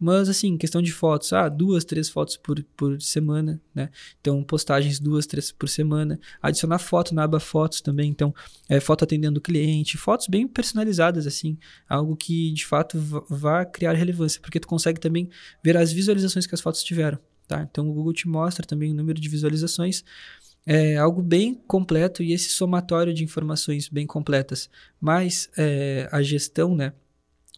Mas, assim, questão de fotos, ah, duas, três fotos por, por semana, né? Então, postagens duas, três por semana. Adicionar foto na aba fotos também. Então, é, foto atendendo o cliente. Fotos bem personalizadas, assim. Algo que, de fato, vá criar relevância. Porque tu consegue também ver as visualizações que as fotos tiveram, tá? Então, o Google te mostra também o número de visualizações. É algo bem completo e esse somatório de informações bem completas. Mas é, a gestão, né?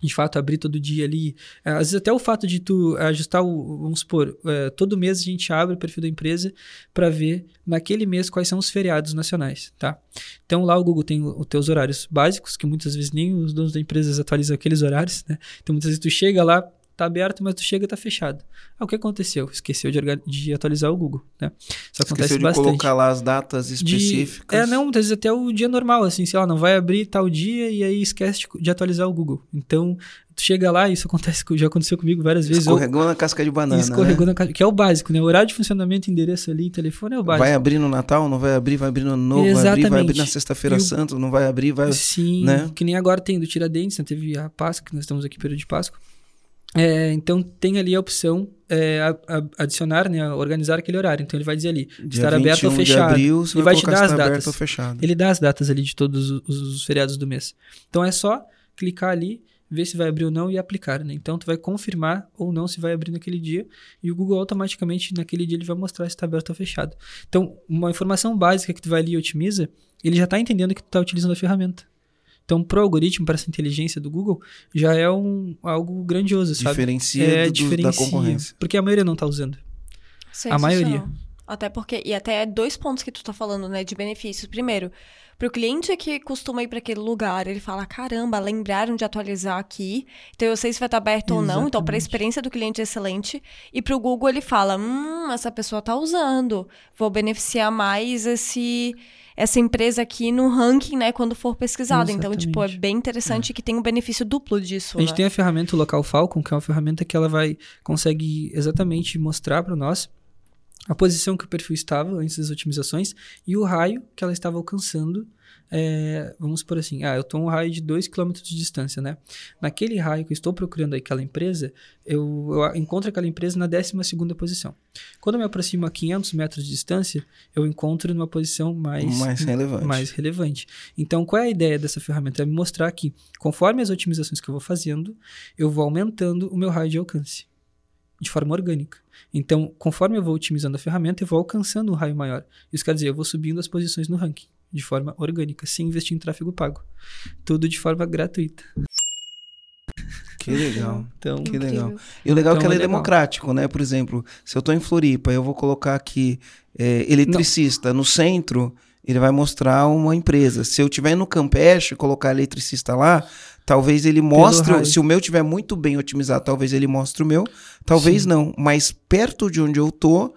de fato abrir todo dia ali. É, Às vezes até o fato de tu ajustar o, vamos supor, é, todo mês a gente abre o perfil da empresa para ver naquele mês quais são os feriados nacionais, tá? Então lá o Google tem os teus horários básicos, que muitas vezes nem os donos da empresa atualizam aqueles horários, né? Então muitas vezes tu chega lá, tá aberto, mas tu chega e tá fechado. Ah, o que aconteceu? Esqueceu de, de atualizar o Google, né? Isso acontece Esqueceu de bastante. colocar lá as datas De- específicas. É, não, muitas vezes até o dia normal, assim, sei lá, não vai abrir tal dia e aí esquece de, de atualizar o Google. Então, tu chega lá, isso acontece, co- já aconteceu comigo várias vezes. Escorregou na casca de banana. escorregou né? na ca- que é o básico, né? O horário de funcionamento, endereço ali, telefone é o básico. Vai abrir no Natal, não vai abrir, vai abrir no Novo, vai abrir, vai abrir Exatamente. na Sexta-feira Santa, não vai abrir, vai. Sim, né? que nem agora tem do Tiradentes, né? teve a Páscoa, que nós estamos aqui período de Páscoa. É, então tem ali a opção é, a- a- adicionar, né, organizar aquele horário. Então ele vai dizer ali, Dia estar aberto ou 21 de fechado. abril, você Ele vai, vai te dar as tá datas. ou fechado. Ele dá as datas ali de todos os, os feriados do mês. Então é só clicar ali, ver se vai abrir ou não e aplicar, né? Então tu vai confirmar ou não se vai abrir naquele dia e o Google automaticamente naquele dia ele vai mostrar se está aberto ou fechado. Então, uma informação básica que tu vai ali e otimiza, ele já está entendendo que tu está utilizando a ferramenta. Então, pro algoritmo, para essa inteligência do Google, já é um, algo grandioso, sabe? Diferencia é, do- diferencia, da concorrência. Porque a maioria não está usando. Sensacional. maioria. Até porque, e até dois pontos que tu tá falando, né, de benefícios. Primeiro, pro cliente que costuma ir para aquele lugar, ele fala: caramba, lembraram de atualizar aqui, então eu sei se vai estar aberto ou não. Então, para a Exatamente. experiência do cliente é excelente. E pro Google, ele fala: hum, essa pessoa tá usando, vou beneficiar mais esse. Essa empresa aqui no ranking, né, quando for pesquisado. Então, tipo, é Exatamente. bem interessante que tem um benefício duplo disso, A gente né? tem a ferramenta Local Falcon, que é uma ferramenta que ela vai consegue exatamente mostrar para nós a posição que o perfil estava antes das otimizações e o raio que ela estava alcançando. É, vamos por assim, ah, eu estou a um raio de 2 km de distância, né? Naquele raio que eu estou procurando aquela empresa, eu, eu encontro aquela empresa na 12ª posição. Quando eu me aproximo a 500 metros de distância, eu encontro numa posição mais, Mais relevante. mais relevante. Então, qual é a ideia dessa ferramenta? É me mostrar que, conforme as otimizações que eu vou fazendo, eu vou aumentando o meu raio de alcance de forma orgânica. Então, conforme eu vou otimizando a ferramenta, eu vou alcançando um raio maior. Isso quer dizer, eu vou subindo as posições no ranking de forma orgânica, sem investir em tráfego pago. Tudo de forma gratuita. Que legal. Então, Que Incrível. legal. E o legal é que Então ela é, é legal. democrático, né? Por exemplo, se eu estou em Floripa, eu vou colocar aqui é, eletricista no centro, ele vai mostrar uma empresa. Se eu tiver no Campeche, colocar eletricista lá, talvez ele mostre. Se o meu tiver muito bem otimizado, talvez ele mostre o meu. Talvez Sim. não. Mas perto de onde eu tô,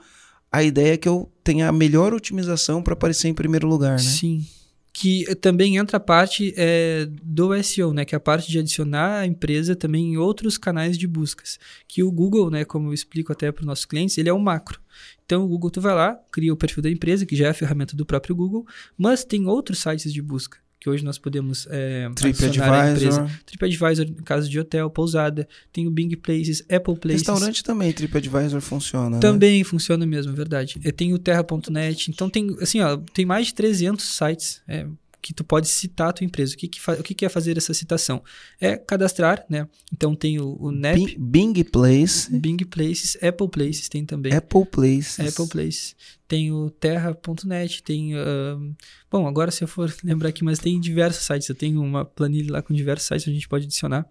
a ideia é que eu tenha a melhor otimização para aparecer em primeiro lugar, né? Sim. Que também entra a parte eh, do SEO, né? Que é a parte de adicionar a empresa também em outros canais de buscas. Que o Google, né? Como eu explico até para os nossos clientes, ele é um macro. Então o Google tu vai lá, cria o perfil da empresa, que já é a ferramenta do próprio Google, mas tem outros sites de busca que hoje nós podemos empresa. TripAdvisor. TripAdvisor, no caso de hotel, pousada, tem o Bing Places, Apple Places. Restaurante também, TripAdvisor funciona. né? Também funciona mesmo, é verdade. Eu tenho o terra.net, então tem, assim, ó, tem mais de 300 sites é, que tu pode citar a tua empresa. O que que, o que que é fazer essa citação? É cadastrar, né? Então tem o, o NEP, Bing, Bing Place, Bing Places, Apple Places tem também. Apple Place. Apple Places. Tem o terra.net, tem... ahn, bom, agora se eu for lembrar aqui, mas tem diversos sites. Eu tenho uma planilha lá com diversos sites que a gente pode adicionar.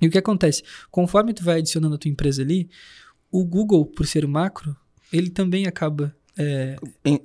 E o que acontece? Conforme tu vai adicionando a tua empresa ali, o Google, por ser macro, ele também acaba é,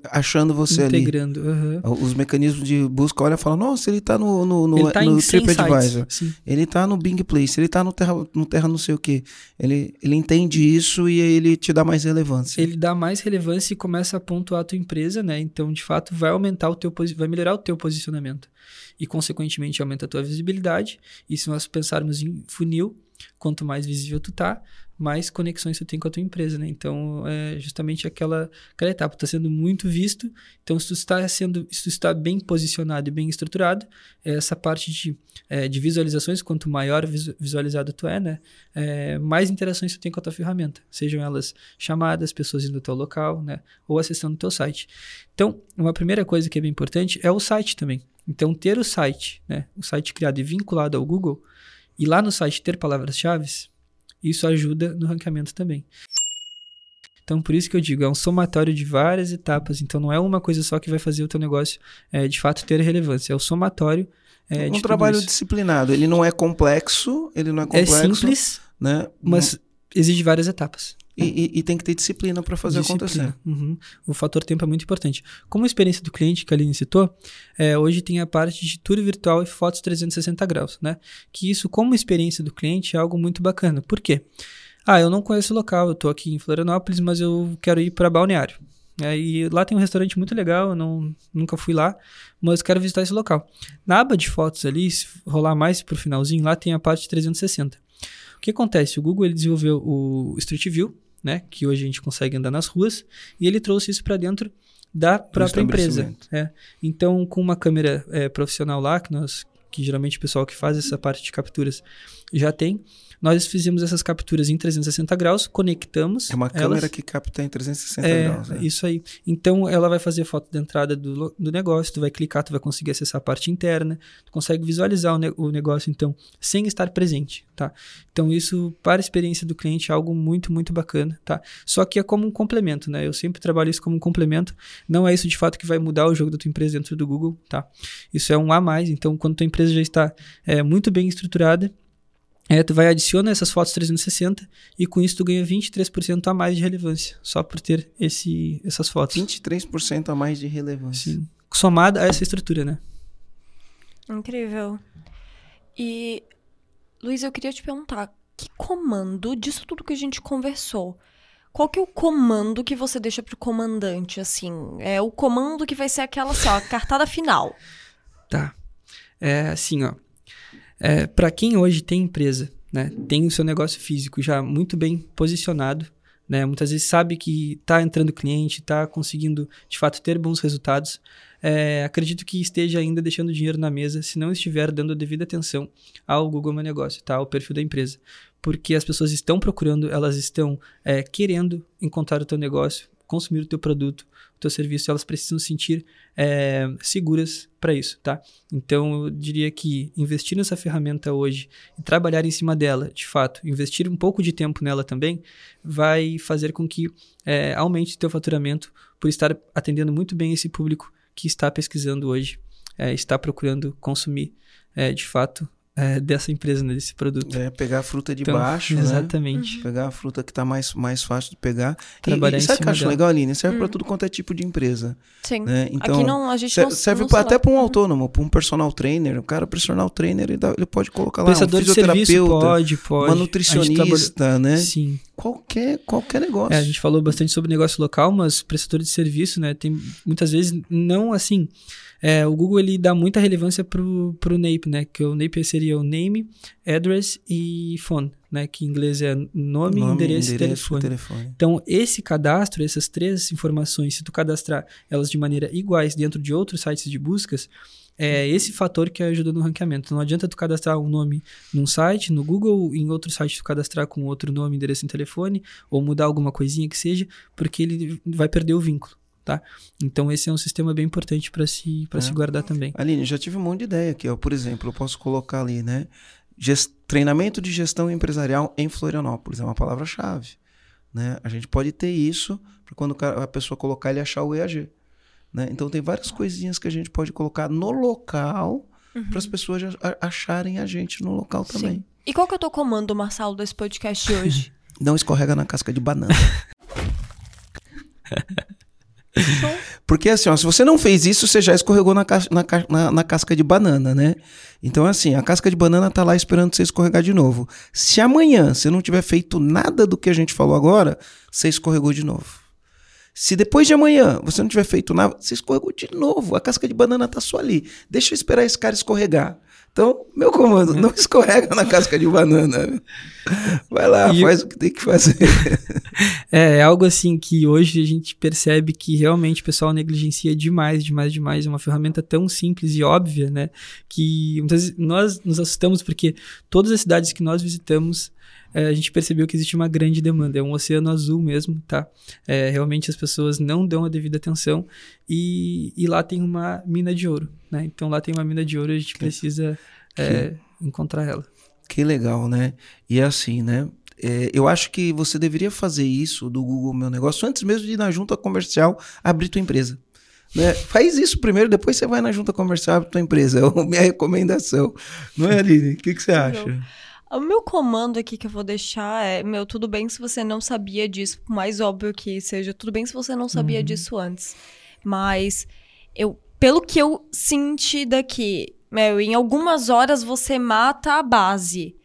achando você ali. integrando. aham. Os mecanismos de busca, olha e fala, nossa, ele tá no, no, no, ele tá no em 100 TripAdvisor. Ele tá no Bing Place, ele tá no Terra, no Terra não sei o quê. Ele, ele entende isso e ele te dá mais relevância. Ele dá mais relevância e começa a pontuar a tua empresa, né? Então, de fato, vai aumentar o teu vai melhorar o teu posicionamento. E, consequentemente, aumenta a tua visibilidade. E se nós pensarmos em funil, quanto mais visível tu tá, mais conexões tu tem com a tua empresa, né? Então, é justamente aquela, aquela etapa. Tu tá sendo muito visto. Então, se tu está sendo, se tu está bem posicionado e bem estruturado, essa parte de, é, de visualizações, quanto maior visu- visualizado tu é, né? É, mais interações tu tem com a tua ferramenta. Sejam elas chamadas, pessoas indo ao teu local, né? Ou acessando o teu site. Então, uma primeira coisa que é bem importante é o site também. Então, ter o site, né? O site criado e vinculado ao Google, e lá no site ter palavras-chave, isso ajuda no ranqueamento também. Então, por isso que eu digo, é um somatório de várias etapas. Então, não é uma coisa só que vai fazer o teu negócio, é, de fato, ter relevância. É o somatório é, de um trabalho disciplinado. Ele não é complexo, ele não é É complexo. simples, né? mas exige várias etapas. E, e- e tem que ter disciplina para fazer Disciplina. acontecer. Uhum. O fator tempo é muito importante. Como a experiência do cliente que a Aline citou, é, hoje tem a parte de tour virtual e fotos 360 graus, né? Que isso, como experiência do cliente, é algo muito bacana. Por quê? Ah, eu não conheço o local, eu tô aqui em Florianópolis, mas eu quero ir para Balneário. É, e lá tem um restaurante muito legal, eu não, nunca fui lá, mas quero visitar esse local. Na aba de fotos ali, se rolar mais pro finalzinho, lá tem a parte 360. O que acontece? O Google ele desenvolveu o Street View, né, que hoje a gente consegue andar nas ruas, e ele trouxe isso para dentro da própria empresa. É. Então, com uma câmera é, profissional lá, que nós, que geralmente o pessoal que faz essa parte de capturas já tem, nós fizemos essas capturas em 360 graus, conectamos É uma elas. câmera que capta em 360 É, graus. né? isso aí. Então, ela vai fazer foto da entrada do, do negócio, tu vai clicar, tu vai conseguir acessar a parte interna, tu consegue visualizar o, ne- o negócio, então, sem estar presente, tá? Então, isso, para a experiência do cliente, é algo muito, muito bacana, tá? Só que é como um complemento, né? Eu sempre trabalho isso como um complemento, não é isso de fato que vai mudar o jogo da tua empresa dentro do Google, tá? Isso é um a mais, então, quando tua empresa já está é, muito bem estruturada, é, tu vai adiciona essas fotos 360 e com isso tu ganha 23% a mais de relevância, só por ter esse, essas fotos. 23% a mais de relevância. Sim. Somada a essa estrutura, né? Incrível. E, Luiz, eu queria te perguntar, que comando disso tudo que a gente conversou, qual que é o comando que você deixa pro comandante, assim? É o comando que vai ser aquela, assim, ó, a cartada final. Tá. É assim, ó. É, para quem hoje tem empresa, né, tem o seu negócio físico já muito bem posicionado, né, muitas vezes sabe que está entrando cliente, está conseguindo de fato ter bons resultados, é, acredito que esteja ainda deixando dinheiro na mesa se não estiver dando a devida atenção ao Google Meu Negócio, tá? Ao perfil da empresa. Porque as pessoas estão procurando, elas estão é, querendo encontrar o teu negócio, consumir o teu produto, teu serviço, elas precisam se sentir é, seguras para isso, tá? Então eu diria que investir nessa ferramenta hoje e trabalhar em cima dela, de fato, investir um pouco de tempo nela também, vai fazer com que é, aumente teu faturamento por estar atendendo muito bem esse público que está pesquisando hoje, é, está procurando consumir é, de fato é, dessa empresa, né, desse produto. É, pegar a fruta de Então, baixo, né? Exatamente. Pegar a fruta que tá mais, mais fácil de pegar. E, Trabalhar e em sabe o que eu acho legal, Aline? Serve pra tudo quanto é tipo de empresa. Sim. Né? Então, Aqui não, a gente se- não serve não pra- até para um autônomo, para um personal trainer. O cara, personal trainer, ele, dá- ele pode colocar lá um Prestador de serviço fisioterapeuta, pode, pode. uma A gente trabalha- nutricionista, né? Sim. Qualquer, qualquer negócio. É, a gente falou bastante sobre negócio local, mas prestador de serviço, né? Tem muitas vezes não assim. É, o Google ele dá muita relevância pro, pro NAPE, né? Que o NAPE seria o name, address e phone, né? Que em inglês é nome, endereço, e telefone. telefone. Então, esse cadastro, essas três informações, se tu cadastrar elas de maneira iguais dentro de outros sites de buscas, é esse fator que ajuda no ranqueamento. Não adianta tu cadastrar um nome num site, no Google, em outro site tu cadastrar com outro nome, endereço e telefone, ou mudar alguma coisinha que seja, porque ele vai perder o vínculo, tá? Então, esse é um sistema bem importante para se, pra É. se guardar também. Aline, já tive um monte de ideia aqui, ó. Por exemplo, eu posso colocar ali, né? Ges- treinamento de gestão empresarial em Florianópolis. É uma palavra-chave. Né? A gente pode ter isso para quando a pessoa colocar ele achar o EAG. Né? Então tem várias coisinhas que a gente pode colocar no local para as pessoas acharem a gente no local Sim. também. E qual que é o teu comando, Marcelo, desse podcast hoje? Não escorrega na casca de banana. Porque assim, ó, se você não fez isso, você já escorregou na, ca- na ca- na- na casca de banana, né? Então, assim, a casca de banana tá lá esperando você escorregar de novo. Se amanhã você não tiver feito nada do que a gente falou agora, você escorregou de novo. Se depois de amanhã você não tiver feito nada, você escorregou de novo. A casca de banana tá só ali. Deixa eu esperar esse cara escorregar. Então, meu comando, não escorrega na casca de banana. Vai lá, E- faz o que tem que fazer. É, é algo assim que hoje a gente percebe que realmente o pessoal negligencia demais, demais, demais. É uma ferramenta tão simples e óbvia, né? Que muitas vezes nós nos assustamos porque todas as cidades que nós visitamos, é, a gente percebeu que existe uma grande demanda. É um oceano azul mesmo, tá? É, realmente as pessoas não dão a devida atenção e, e lá tem uma mina de ouro, né? Então lá tem uma mina de ouro e a gente precisa é, encontrar ela. Que legal, né? E é assim, né? É, eu acho que você deveria fazer isso do Google Meu Negócio antes mesmo de ir na junta comercial abrir tua empresa. Né? Faz isso primeiro, depois você vai na junta comercial abrir tua empresa. É a minha recomendação. Não é, Aline? O que, que você acha? O meu comando aqui que eu vou deixar é, meu, tudo bem se você não sabia disso, por mais óbvio que seja, tudo bem se você não sabia Uhum. disso antes. Mas eu, pelo que eu senti daqui, meu, em algumas horas você mata a base.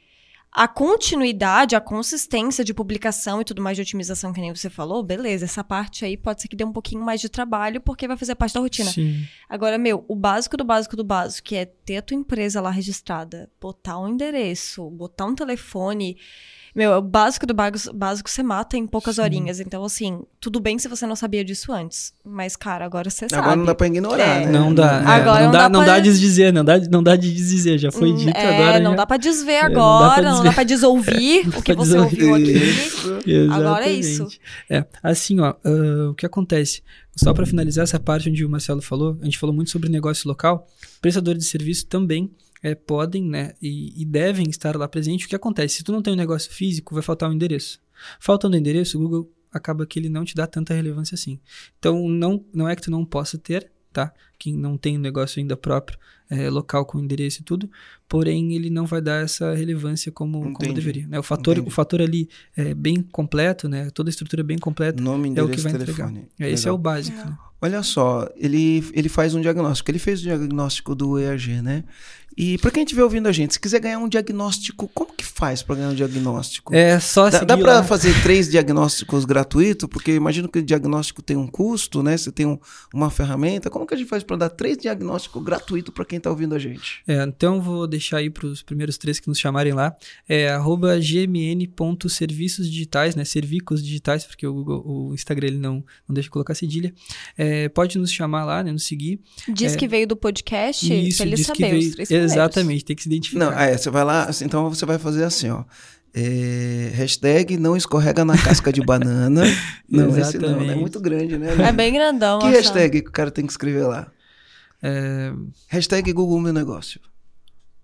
A continuidade, a consistência de publicação e tudo mais de otimização que nem você falou, beleza, essa parte aí pode ser que dê um pouquinho mais de trabalho, porque vai fazer parte da rotina. Sim. Agora, meu, o básico do básico do básico, que é ter a tua empresa lá registrada, botar um endereço, botar um telefone. Meu, é o básico do básico, básico você mata em poucas Sim. horinhas. Então, assim, tudo bem se você não sabia disso antes. Mas, cara, agora você sabe. Agora não dá pra ignorar, É. né? Não dá. é, Agora não, não dá, dá não pra- dá de dizer, não dá, não dá de desdizer. Já foi Hum, dito é, agora. não já- dá pra desver É, agora, não dá pra desouvir o que você ouviu aqui. Isso. Agora é isso. É, assim, ó, ah, o que acontece? Só para finalizar essa parte onde o Marcelo falou, a gente falou muito sobre negócio local. Prestadores de serviço também é, podem, né, e, e devem estar lá presente. O que acontece? Se tu não tem um negócio físico, vai faltar o endereço. Faltando o endereço, o Google acaba que ele não te dá tanta relevância assim. Então, não, não é que tu não possa ter, tá? Quem não tem um negócio ainda próprio, é, local com endereço e tudo, porém ele não vai dar essa relevância como, como deveria. Né? O, fator, Entendi. o fator ali é bem completo, né? Toda a estrutura bem completa Nome, é o que endereço, vai entregar. telefone. É, esse é o básico. Né? Olha só, ele, ele faz um diagnóstico. Ele fez o diagnóstico do EAG, né? E para quem estiver ouvindo a gente, se quiser ganhar um diagnóstico, como que faz para ganhar um diagnóstico? É só Dá, seguir dá para fazer três diagnósticos gratuitos? Porque imagino que o diagnóstico tem um custo, né? Você tem um- uma ferramenta. Como que a gente faz para dar três diagnósticos gratuitos para quem está ouvindo a gente? É, então vou deixar aí para os primeiros três que nos chamarem lá. É arroba gmn.serviços digitais, né? Servicos digitais, porque o, Google- o Instagram ele não, não deixa colocar cedilha. É, pode nos chamar lá, né? Nos seguir. Diz É. que veio do podcast, Isso, pra ele diz que saber os veio. três primeiros. Exatamente, tem que se identificar. Não, é, você vai lá, assim, então você vai fazer assim, ó. É, hashtag não escorrega na casca de banana. Não, esse não, né? É Exatamente. muito grande, né? É bem grandão. Que hashtag que o cara tem que escrever lá? É, Hashtag Google Meu Negócio.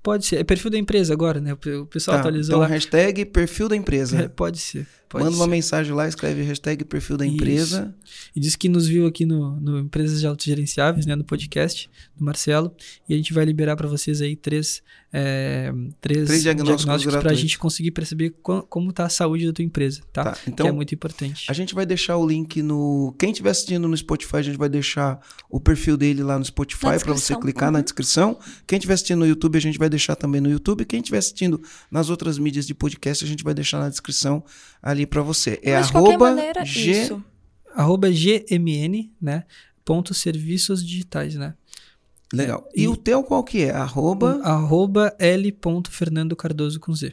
Pode ser. É perfil da empresa agora, né? O pessoal Tá, atualizou então, lá. hashtag perfil da empresa. É, pode ser. Pode Manda ser. uma mensagem lá, escreve hashtag perfil da Isso. empresa. E disse que nos viu aqui no, no Empresas de Autogerenciáveis, né, no podcast do Marcelo. E a gente vai liberar para vocês aí três, é, três, Três diagnósticos para a gente conseguir perceber co- como está a saúde da tua empresa, tá? Tá, que então é muito importante. a gente vai deixar o link no. Quem estiver assistindo no Spotify, a gente vai deixar o perfil dele lá no Spotify Na para você clicar na Uhum. descrição. Quem estiver assistindo no YouTube, a gente vai deixar também no YouTube. Quem estiver assistindo nas outras mídias de podcast, a gente vai deixar na descrição ali para você. É Mas arroba maneira, G. isso. Arroba GMN, né? Ponto serviços digitais, né? Legal. E, E- o teu qual que é? Arroba, Arroba L. ponto Fernando Cardoso com Z.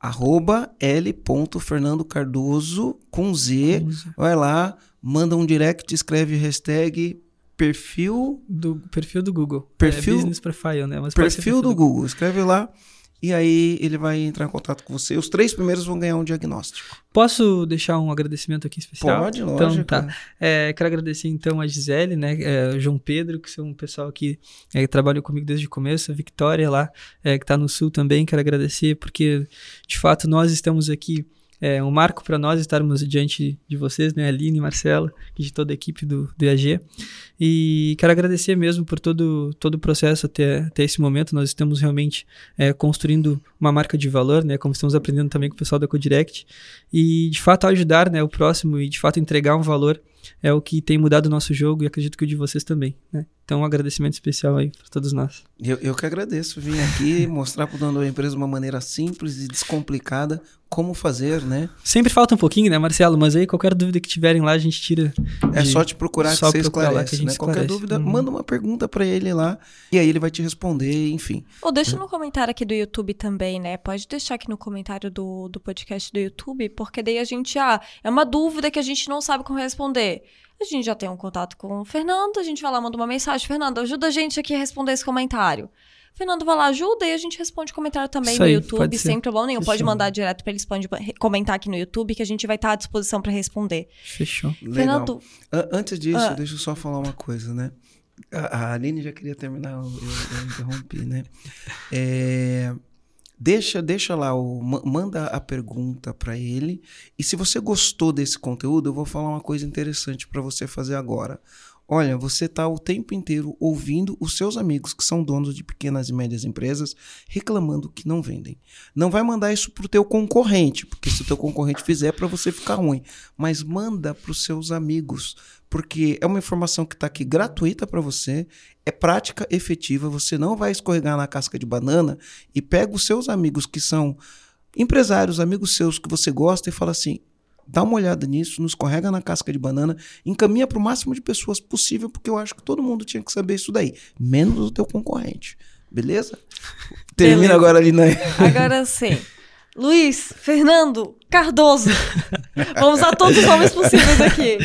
arroba L. Fernando Cardoso com Z. Com Z. Vai lá, manda um direct, escreve hashtag perfil Do perfil do Google. Perfil- É business profile, né? Mas ser perfil do Google. Escreve lá e aí ele vai entrar em contato com você. Os três primeiros vão ganhar um diagnóstico. Posso deixar um agradecimento aqui especial? Pode, Então, lógico. tá. É, quero agradecer então a Gisele, né, é, João Pedro, que são um pessoal que é, trabalham comigo desde o começo, a Victoria lá, é, que está no Sul também, quero agradecer, porque de fato nós estamos aqui, é um marco para nós estarmos diante de vocês, né, Aline, Marcelo, e de toda a equipe do, do EAG, e quero agradecer mesmo por todo, todo o processo até, até esse momento, nós estamos realmente é, construindo uma marca de valor, né, como estamos aprendendo também com o pessoal da Codirect, e de fato ajudar né, o próximo e de fato entregar um valor é o que tem mudado o nosso jogo e acredito que o de vocês também. Né? Então, um agradecimento especial aí para todos nós. Eu, eu que agradeço. Vim aqui mostrar para o dono da empresa uma maneira simples e descomplicada como fazer, né? Sempre falta um pouquinho, né, Marcelo? Mas aí qualquer dúvida que tiverem lá, a gente tira. É de- só te procurar só que você procurar lá esclarece, que a gente né? Qualquer esclarece. dúvida, Uhum. manda uma pergunta para ele lá e aí ele vai te responder, enfim. Ou deixa no comentário aqui do YouTube também, né? Pode deixar aqui no comentário do, do podcast do YouTube, porque daí a gente, ah, é uma dúvida que a gente não sabe como responder. A gente já tem um contato com o Fernando, a gente vai lá, manda uma mensagem. Fernando, ajuda a gente aqui a responder esse comentário. Fernando vai lá, ajuda e a gente responde comentário também Isso no aí, YouTube, pode sem problema nenhum. Pode Fechou. mandar direto pra eles, pode comentar aqui no YouTube, que a gente vai estar à disposição pra responder. Fechou. Legal. Fernando, A- Antes disso, Ah. deixa eu só falar uma coisa, né? A, a Aline já queria terminar, eu, eu- eu interrompi, né? É, deixa, deixa lá, o, ma- manda a pergunta para ele. E se você gostou desse conteúdo, eu vou falar uma coisa interessante para você fazer agora. Olha, você está o tempo inteiro ouvindo os seus amigos que são donos de pequenas e médias empresas reclamando que não vendem. Não vai mandar isso pro teu concorrente, porque se o teu concorrente fizer é para você ficar ruim, mas manda para os seus amigos, porque é uma informação que está aqui gratuita para você, é prática, efetiva, você não vai escorregar na casca de banana e pega os seus amigos que são empresários, amigos seus que você gosta e fala assim: dá uma olhada nisso, não escorrega na casca de banana, encaminha para o máximo de pessoas possível, porque eu acho que todo mundo tinha que saber isso daí, menos o teu concorrente. Beleza? Termina Beleza. agora ali na. agora sim. Luiz, Fernando, Cardoso. Vamos a todos os nomes possíveis aqui.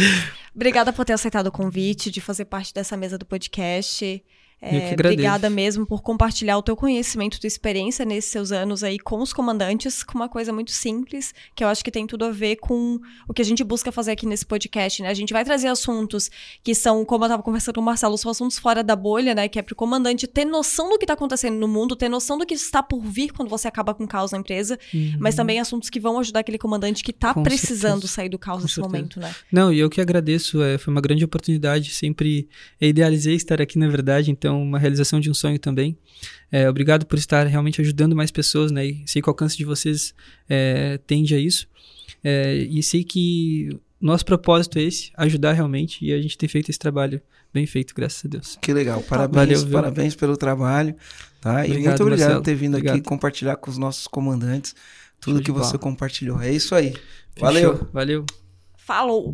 Obrigada por ter aceitado o convite de fazer parte dessa mesa do podcast. É, obrigada mesmo por compartilhar o teu conhecimento, tua experiência nesses seus anos aí com os comandantes, com uma coisa muito simples, que eu acho que tem tudo a ver com o que a gente busca fazer aqui nesse podcast, né? A gente vai trazer assuntos que são, como eu tava conversando com o Marcelo, são assuntos fora da bolha, né? Que é pro comandante ter noção do que tá acontecendo no mundo, ter noção do que está por vir quando você acaba com o caos na empresa, mas também assuntos que vão ajudar aquele comandante que tá Uhum. Com precisando certeza. sair do caos Com nesse certeza. momento, né? Não, e eu que agradeço, é, foi uma grande oportunidade, sempre idealizei estar aqui, na verdade, então uma realização de um sonho também. É, obrigado por estar realmente ajudando mais pessoas, né? E sei que o alcance de vocês é, tende a isso. É, e sei que nosso propósito é esse, ajudar realmente, e a gente tem feito esse trabalho bem feito, graças a Deus. Que legal. Parabéns, Valeu, parabéns pelo trabalho. Tá? Obrigado, e muito obrigado por ter vindo obrigado. aqui compartilhar com os nossos comandantes tudo que você compartilhou. É isso aí. Valeu. Valeu. Falou.